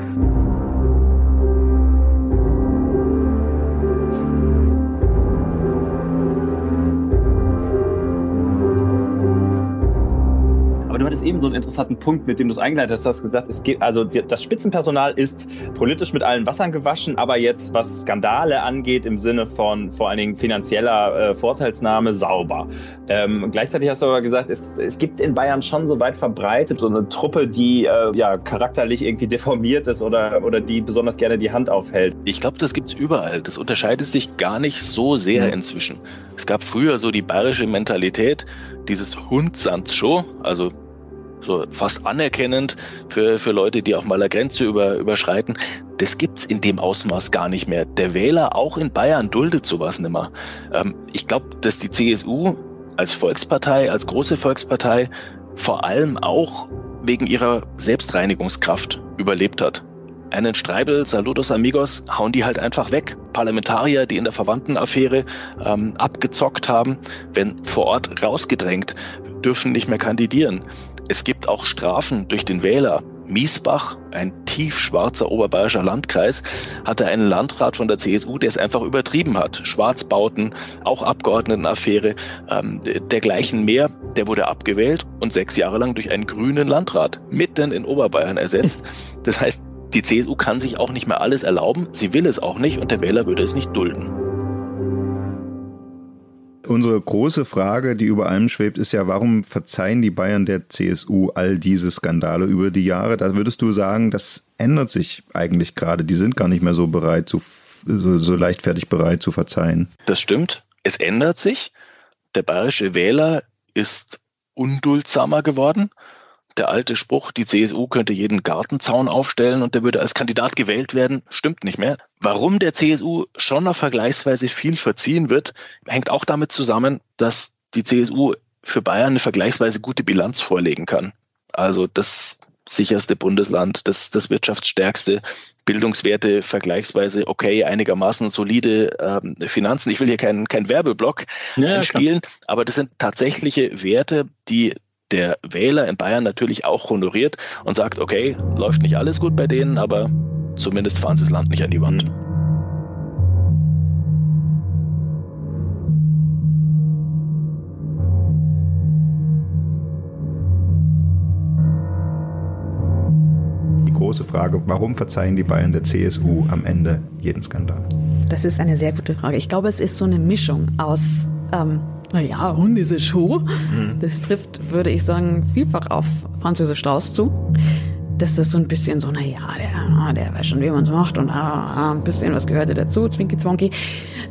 hattest eben so einen interessanten Punkt, mit dem du es eingeleitet hast. Du hast gesagt, es geht, also das Spitzenpersonal ist politisch mit allen Wassern gewaschen, aber jetzt, was Skandale angeht, im Sinne von vor allen Dingen finanzieller äh, Vorteilsnahme, sauber. Ähm, gleichzeitig hast du aber gesagt, es, es gibt in Bayern schon so weit verbreitet so eine Truppe, die äh, ja charakterlich irgendwie deformiert ist oder, oder die besonders gerne die Hand aufhält. Ich glaube, das gibt es überall. Das unterscheidet sich gar nicht so sehr mhm. inzwischen. Es gab früher so die bayerische Mentalität, dieses Hund Show, also so fast anerkennend für, für Leute, die auch mal eine Grenze über, überschreiten. Das gibt's in dem Ausmaß gar nicht mehr. Der Wähler auch in Bayern duldet sowas nimmer. Ähm, ich glaube, dass die CSU als Volkspartei, als große Volkspartei vor allem auch wegen ihrer Selbstreinigungskraft überlebt hat. Einen Streibel, Saludos Amigos, hauen die halt einfach weg. Parlamentarier, die in der Verwandtenaffäre ähm, abgezockt haben, werden vor Ort rausgedrängt, dürfen nicht mehr kandidieren. Es gibt auch Strafen durch den Wähler, Miesbach, ein tiefschwarzer oberbayerischer Landkreis, hatte einen Landrat von der CSU, der es einfach übertrieben hat. Schwarzbauten, auch Abgeordnetenaffäre, ähm, dergleichen mehr. Der wurde abgewählt und sechs Jahre lang durch einen grünen Landrat mitten in Oberbayern ersetzt. Das heißt, die CSU kann sich auch nicht mehr alles erlauben, sie will es auch nicht und der Wähler würde es nicht dulden. Unsere große Frage, die über allem schwebt, ist ja, warum verzeihen die Bayern der CSU all diese Skandale über die Jahre? Da würdest du sagen, das ändert sich eigentlich gerade. Die sind gar nicht mehr so bereit, zu, so, so leichtfertig bereit zu verzeihen. Das stimmt. Es ändert sich. Der bayerische Wähler ist unduldsamer geworden der alte Spruch, die CSU könnte jeden Gartenzaun aufstellen und der würde als Kandidat gewählt werden, stimmt nicht mehr. Warum der CSU schon noch vergleichsweise viel verziehen wird, hängt auch damit zusammen, dass die CSU für Bayern eine vergleichsweise gute Bilanz vorlegen kann. Also das sicherste Bundesland, das, das wirtschaftsstärkste, Bildungswerte vergleichsweise okay, einigermaßen solide ähm, Finanzen. Ich will hier keinen kein Werbeblock ja, spielen, aber das sind tatsächliche Werte, die der Wähler in Bayern natürlich auch honoriert und sagt, okay, läuft nicht alles gut bei denen, aber zumindest fahren sie das Land nicht an die Wand. Die große Frage, warum verzeihen die Bayern der CSU am Ende jeden Skandal? Das ist eine sehr gute Frage. Ich glaube, es ist so eine Mischung aus ähm, naja, Hundese Show. Mhm. Das trifft, würde ich sagen, vielfach auf Franz Strauß zu. Das ist so ein bisschen so, naja, der, der weiß schon, wie man es macht und ah, ein bisschen was gehörte dazu, zwinki zwonki.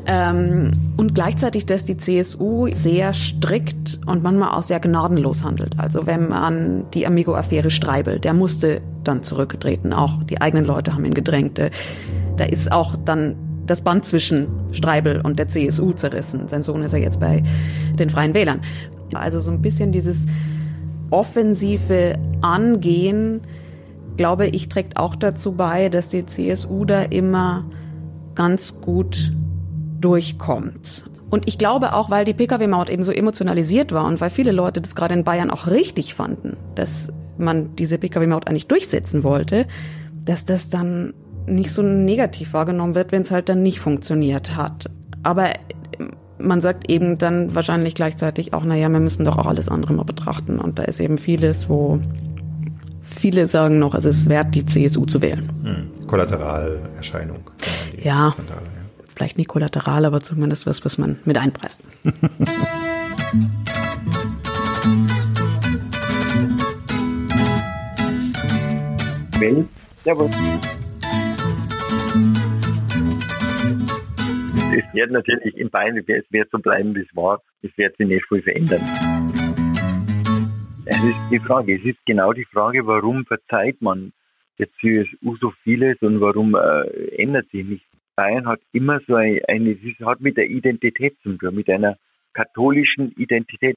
Ähm, und gleichzeitig, dass die CSU sehr strikt und manchmal auch sehr gnadenlos handelt. Also wenn man die Amigo-Affäre Streibel, der musste dann zurücktreten. Auch die eigenen Leute haben ihn gedrängt. Da ist auch dann das Band zwischen Streibel und der CSU zerrissen. Sein Sohn ist ja jetzt bei den Freien Wählern. Also so ein bisschen dieses offensive Angehen, glaube ich, trägt auch dazu bei, dass die CSU da immer ganz gut durchkommt. Und ich glaube auch, weil die Pkw-Maut eben so emotionalisiert war und weil viele Leute das gerade in Bayern auch richtig fanden, dass man diese Pkw-Maut eigentlich durchsetzen wollte, dass das dann nicht so negativ wahrgenommen wird, wenn es halt dann nicht funktioniert hat. Aber man sagt eben dann wahrscheinlich gleichzeitig auch, naja, wir müssen doch auch alles andere mal betrachten. Und da ist eben vieles, wo viele sagen noch, es ist wert, die CSU zu wählen. Hm. Kollateralenerscheinung. Ja, Skandale, ja, vielleicht nicht kollateral, aber zumindest was, was man mit einpreist. Wenn, es wird natürlich in Bayern, es wird so bleiben, wie es war. Es wird sich nicht viel verändern. Es ist die Frage, es ist genau die Frage, warum verzeiht man der CSU so vieles und warum äh, ändert sich nichts. Bayern hat immer so eine, eine, es hat mit der Identität zu tun, mit einer katholischen Identität.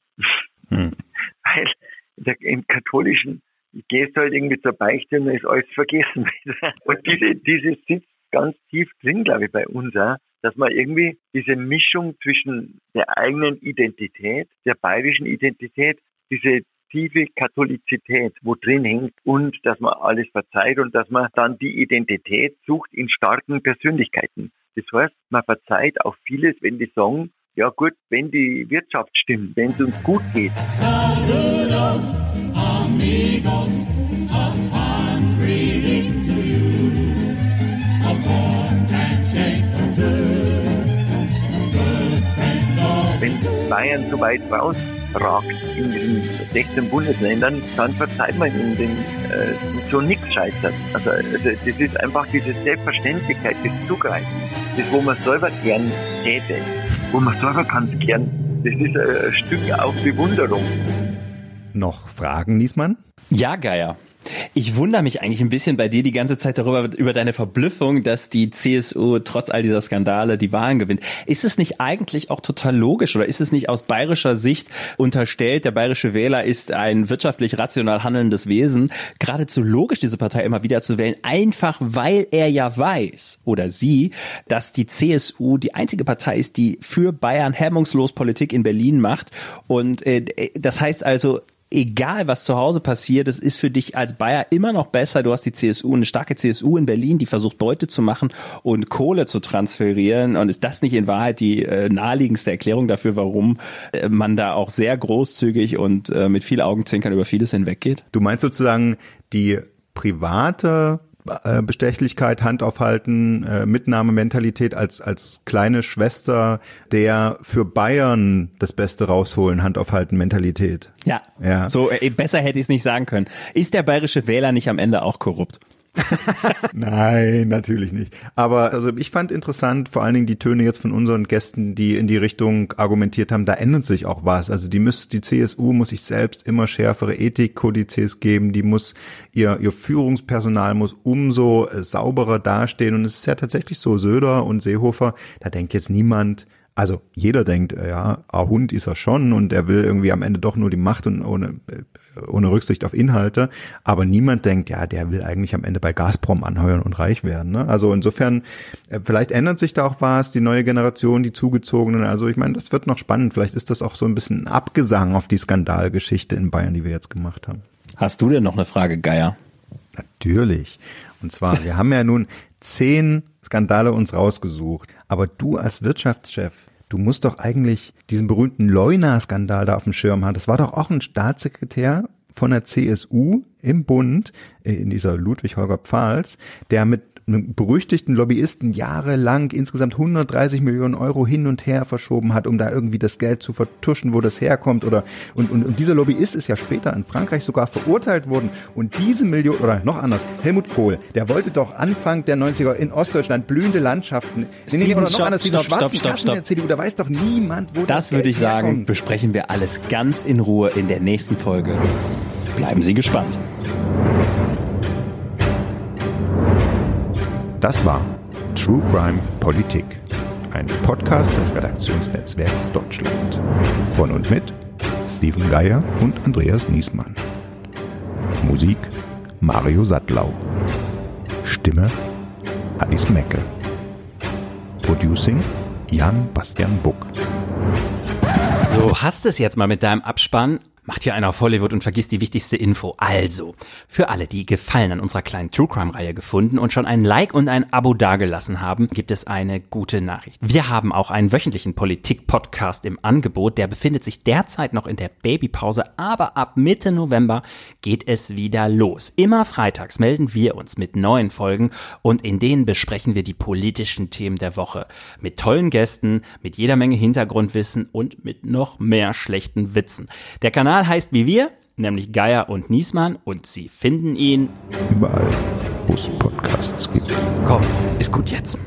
Hm. Weil der, im katholischen gehst du halt irgendwie zur Beichte und ist alles vergessen. und diese, dieses sitzt ganz tief drin, glaube ich, bei uns auch dass man irgendwie diese Mischung zwischen der eigenen Identität, der bayerischen Identität, diese tiefe Katholizität, wo drin hängt und dass man alles verzeiht und dass man dann die Identität sucht in starken Persönlichkeiten. Das heißt, man verzeiht auch vieles, wenn die sagen, ja gut, wenn die Wirtschaft stimmt, wenn es uns gut geht. Saludos, amigos, Bayern so weit rausragt in den 16 Bundesländern, dann verzeiht man ihnen den, äh, so nichts scheitert. Also, also das ist einfach diese Selbstverständlichkeit, das Zugreifen, das wo man selber gern täte, wo man selber kann gern. Das ist ein Stück auch Bewunderung. Noch Fragen, Niesmann? Ja, Geier. Ich wundere mich eigentlich ein bisschen bei dir die ganze Zeit darüber, über deine Verblüffung, dass die CSU trotz all dieser Skandale die Wahlen gewinnt. Ist es nicht eigentlich auch total logisch oder ist es nicht aus bayerischer Sicht unterstellt, der bayerische Wähler ist ein wirtschaftlich rational handelndes Wesen, geradezu logisch, diese Partei immer wieder zu wählen, einfach weil er ja weiß oder sie, dass die CSU die einzige Partei ist, die für Bayern hemmungslos Politik in Berlin macht. Und äh, das heißt also, egal was zu Hause passiert, es ist für dich als Bayer immer noch besser. Du hast die CSU, eine starke CSU in Berlin, die versucht Beute zu machen und Kohle zu transferieren. Und ist das nicht in Wahrheit die äh, naheliegendste Erklärung dafür, warum äh, man da auch sehr großzügig und äh, mit viel Augenzwinkern über vieles hinweggeht? Du meinst sozusagen die private Bestechlichkeit, Hand aufhalten, äh, Mitnahmementalität als, als kleine Schwester der für Bayern das Beste rausholen, Hand aufhalten Mentalität. Ja, Ja. so äh, besser hätte ich es nicht sagen können. Ist der bayerische Wähler nicht am Ende auch korrupt? Nein, natürlich nicht. Aber also ich fand interessant, vor allen Dingen die Töne jetzt von unseren Gästen, die in die Richtung argumentiert haben, da ändert sich auch was. Also die muss, die CSU muss sich selbst immer schärfere Ethikkodizes geben, die muss ihr, ihr Führungspersonal muss umso äh, sauberer dastehen. Und es ist ja tatsächlich so, Söder und Seehofer, da denkt jetzt niemand, also jeder denkt, äh, ja, ein Hund ist er schon und er will irgendwie am Ende doch nur die Macht und ohne, äh, ohne Rücksicht auf Inhalte. Aber niemand denkt, ja, der will eigentlich am Ende bei Gazprom anheuern und reich werden. Ne? Also insofern, äh, vielleicht ändert sich da auch was, die neue Generation, die zugezogenen. Also ich meine, das wird noch spannend. Vielleicht ist das auch so ein bisschen ein Abgesang auf die Skandalgeschichte in Bayern, die wir jetzt gemacht haben. Hast du denn noch eine Frage, Geier? Natürlich. Und zwar, wir haben ja nun zehn Skandale uns rausgesucht. Aber du als Wirtschaftschef, du musst doch eigentlich diesen berühmten Leuna-Skandal da auf dem Schirm haben. Das war doch auch ein Staatssekretär von der CSU im Bund, äh, in dieser Ludwig Holger Pfahls, der mit einem berüchtigten Lobbyisten jahrelang insgesamt 130 Millionen Euro hin und her verschoben hat, um da irgendwie das Geld zu vertuschen, wo das herkommt. Oder und, und, und dieser Lobbyist ist ja später in Frankreich sogar verurteilt worden. Und diese Million, oder noch anders, Helmut Kohl, der wollte doch Anfang der 90er in Ostdeutschland blühende Landschaften. Nee, nee, oder noch stopp, anders, diese stopp, schwarzen stopp, stopp, der. CDU, da weiß doch niemand, wo das, Das würde Geld ich sagen, herkommt. besprechen wir alles ganz in Ruhe in der nächsten Folge. Bleiben Sie gespannt. Das war True Crime Politik, ein Podcast des Redaktionsnetzwerks Deutschland. Von und mit Steven Geier und Andreas Niesmann. Musik Mario Sattlau. Stimme Alice Mecke. Producing Jan Bastian Buck. So, hast es jetzt mal mit deinem Abspann? Macht hier einer auf Hollywood und vergisst die wichtigste Info. Also, für alle, die Gefallen an unserer kleinen True Crime Reihe gefunden und schon ein Like und ein Abo dagelassen haben, gibt es eine gute Nachricht. Wir haben auch einen wöchentlichen Politik-Podcast im Angebot. Der befindet sich derzeit noch in der Babypause, aber ab Mitte November geht es wieder los. Immer freitags melden wir uns mit neuen Folgen und in denen besprechen wir die politischen Themen der Woche. Mit tollen Gästen, mit jeder Menge Hintergrundwissen und mit noch mehr schlechten Witzen. Der Kanal heißt wie wir, nämlich Geier und Niesmann und Sie finden ihn Überall, wo es Podcasts gibt. Komm, ist gut jetzt.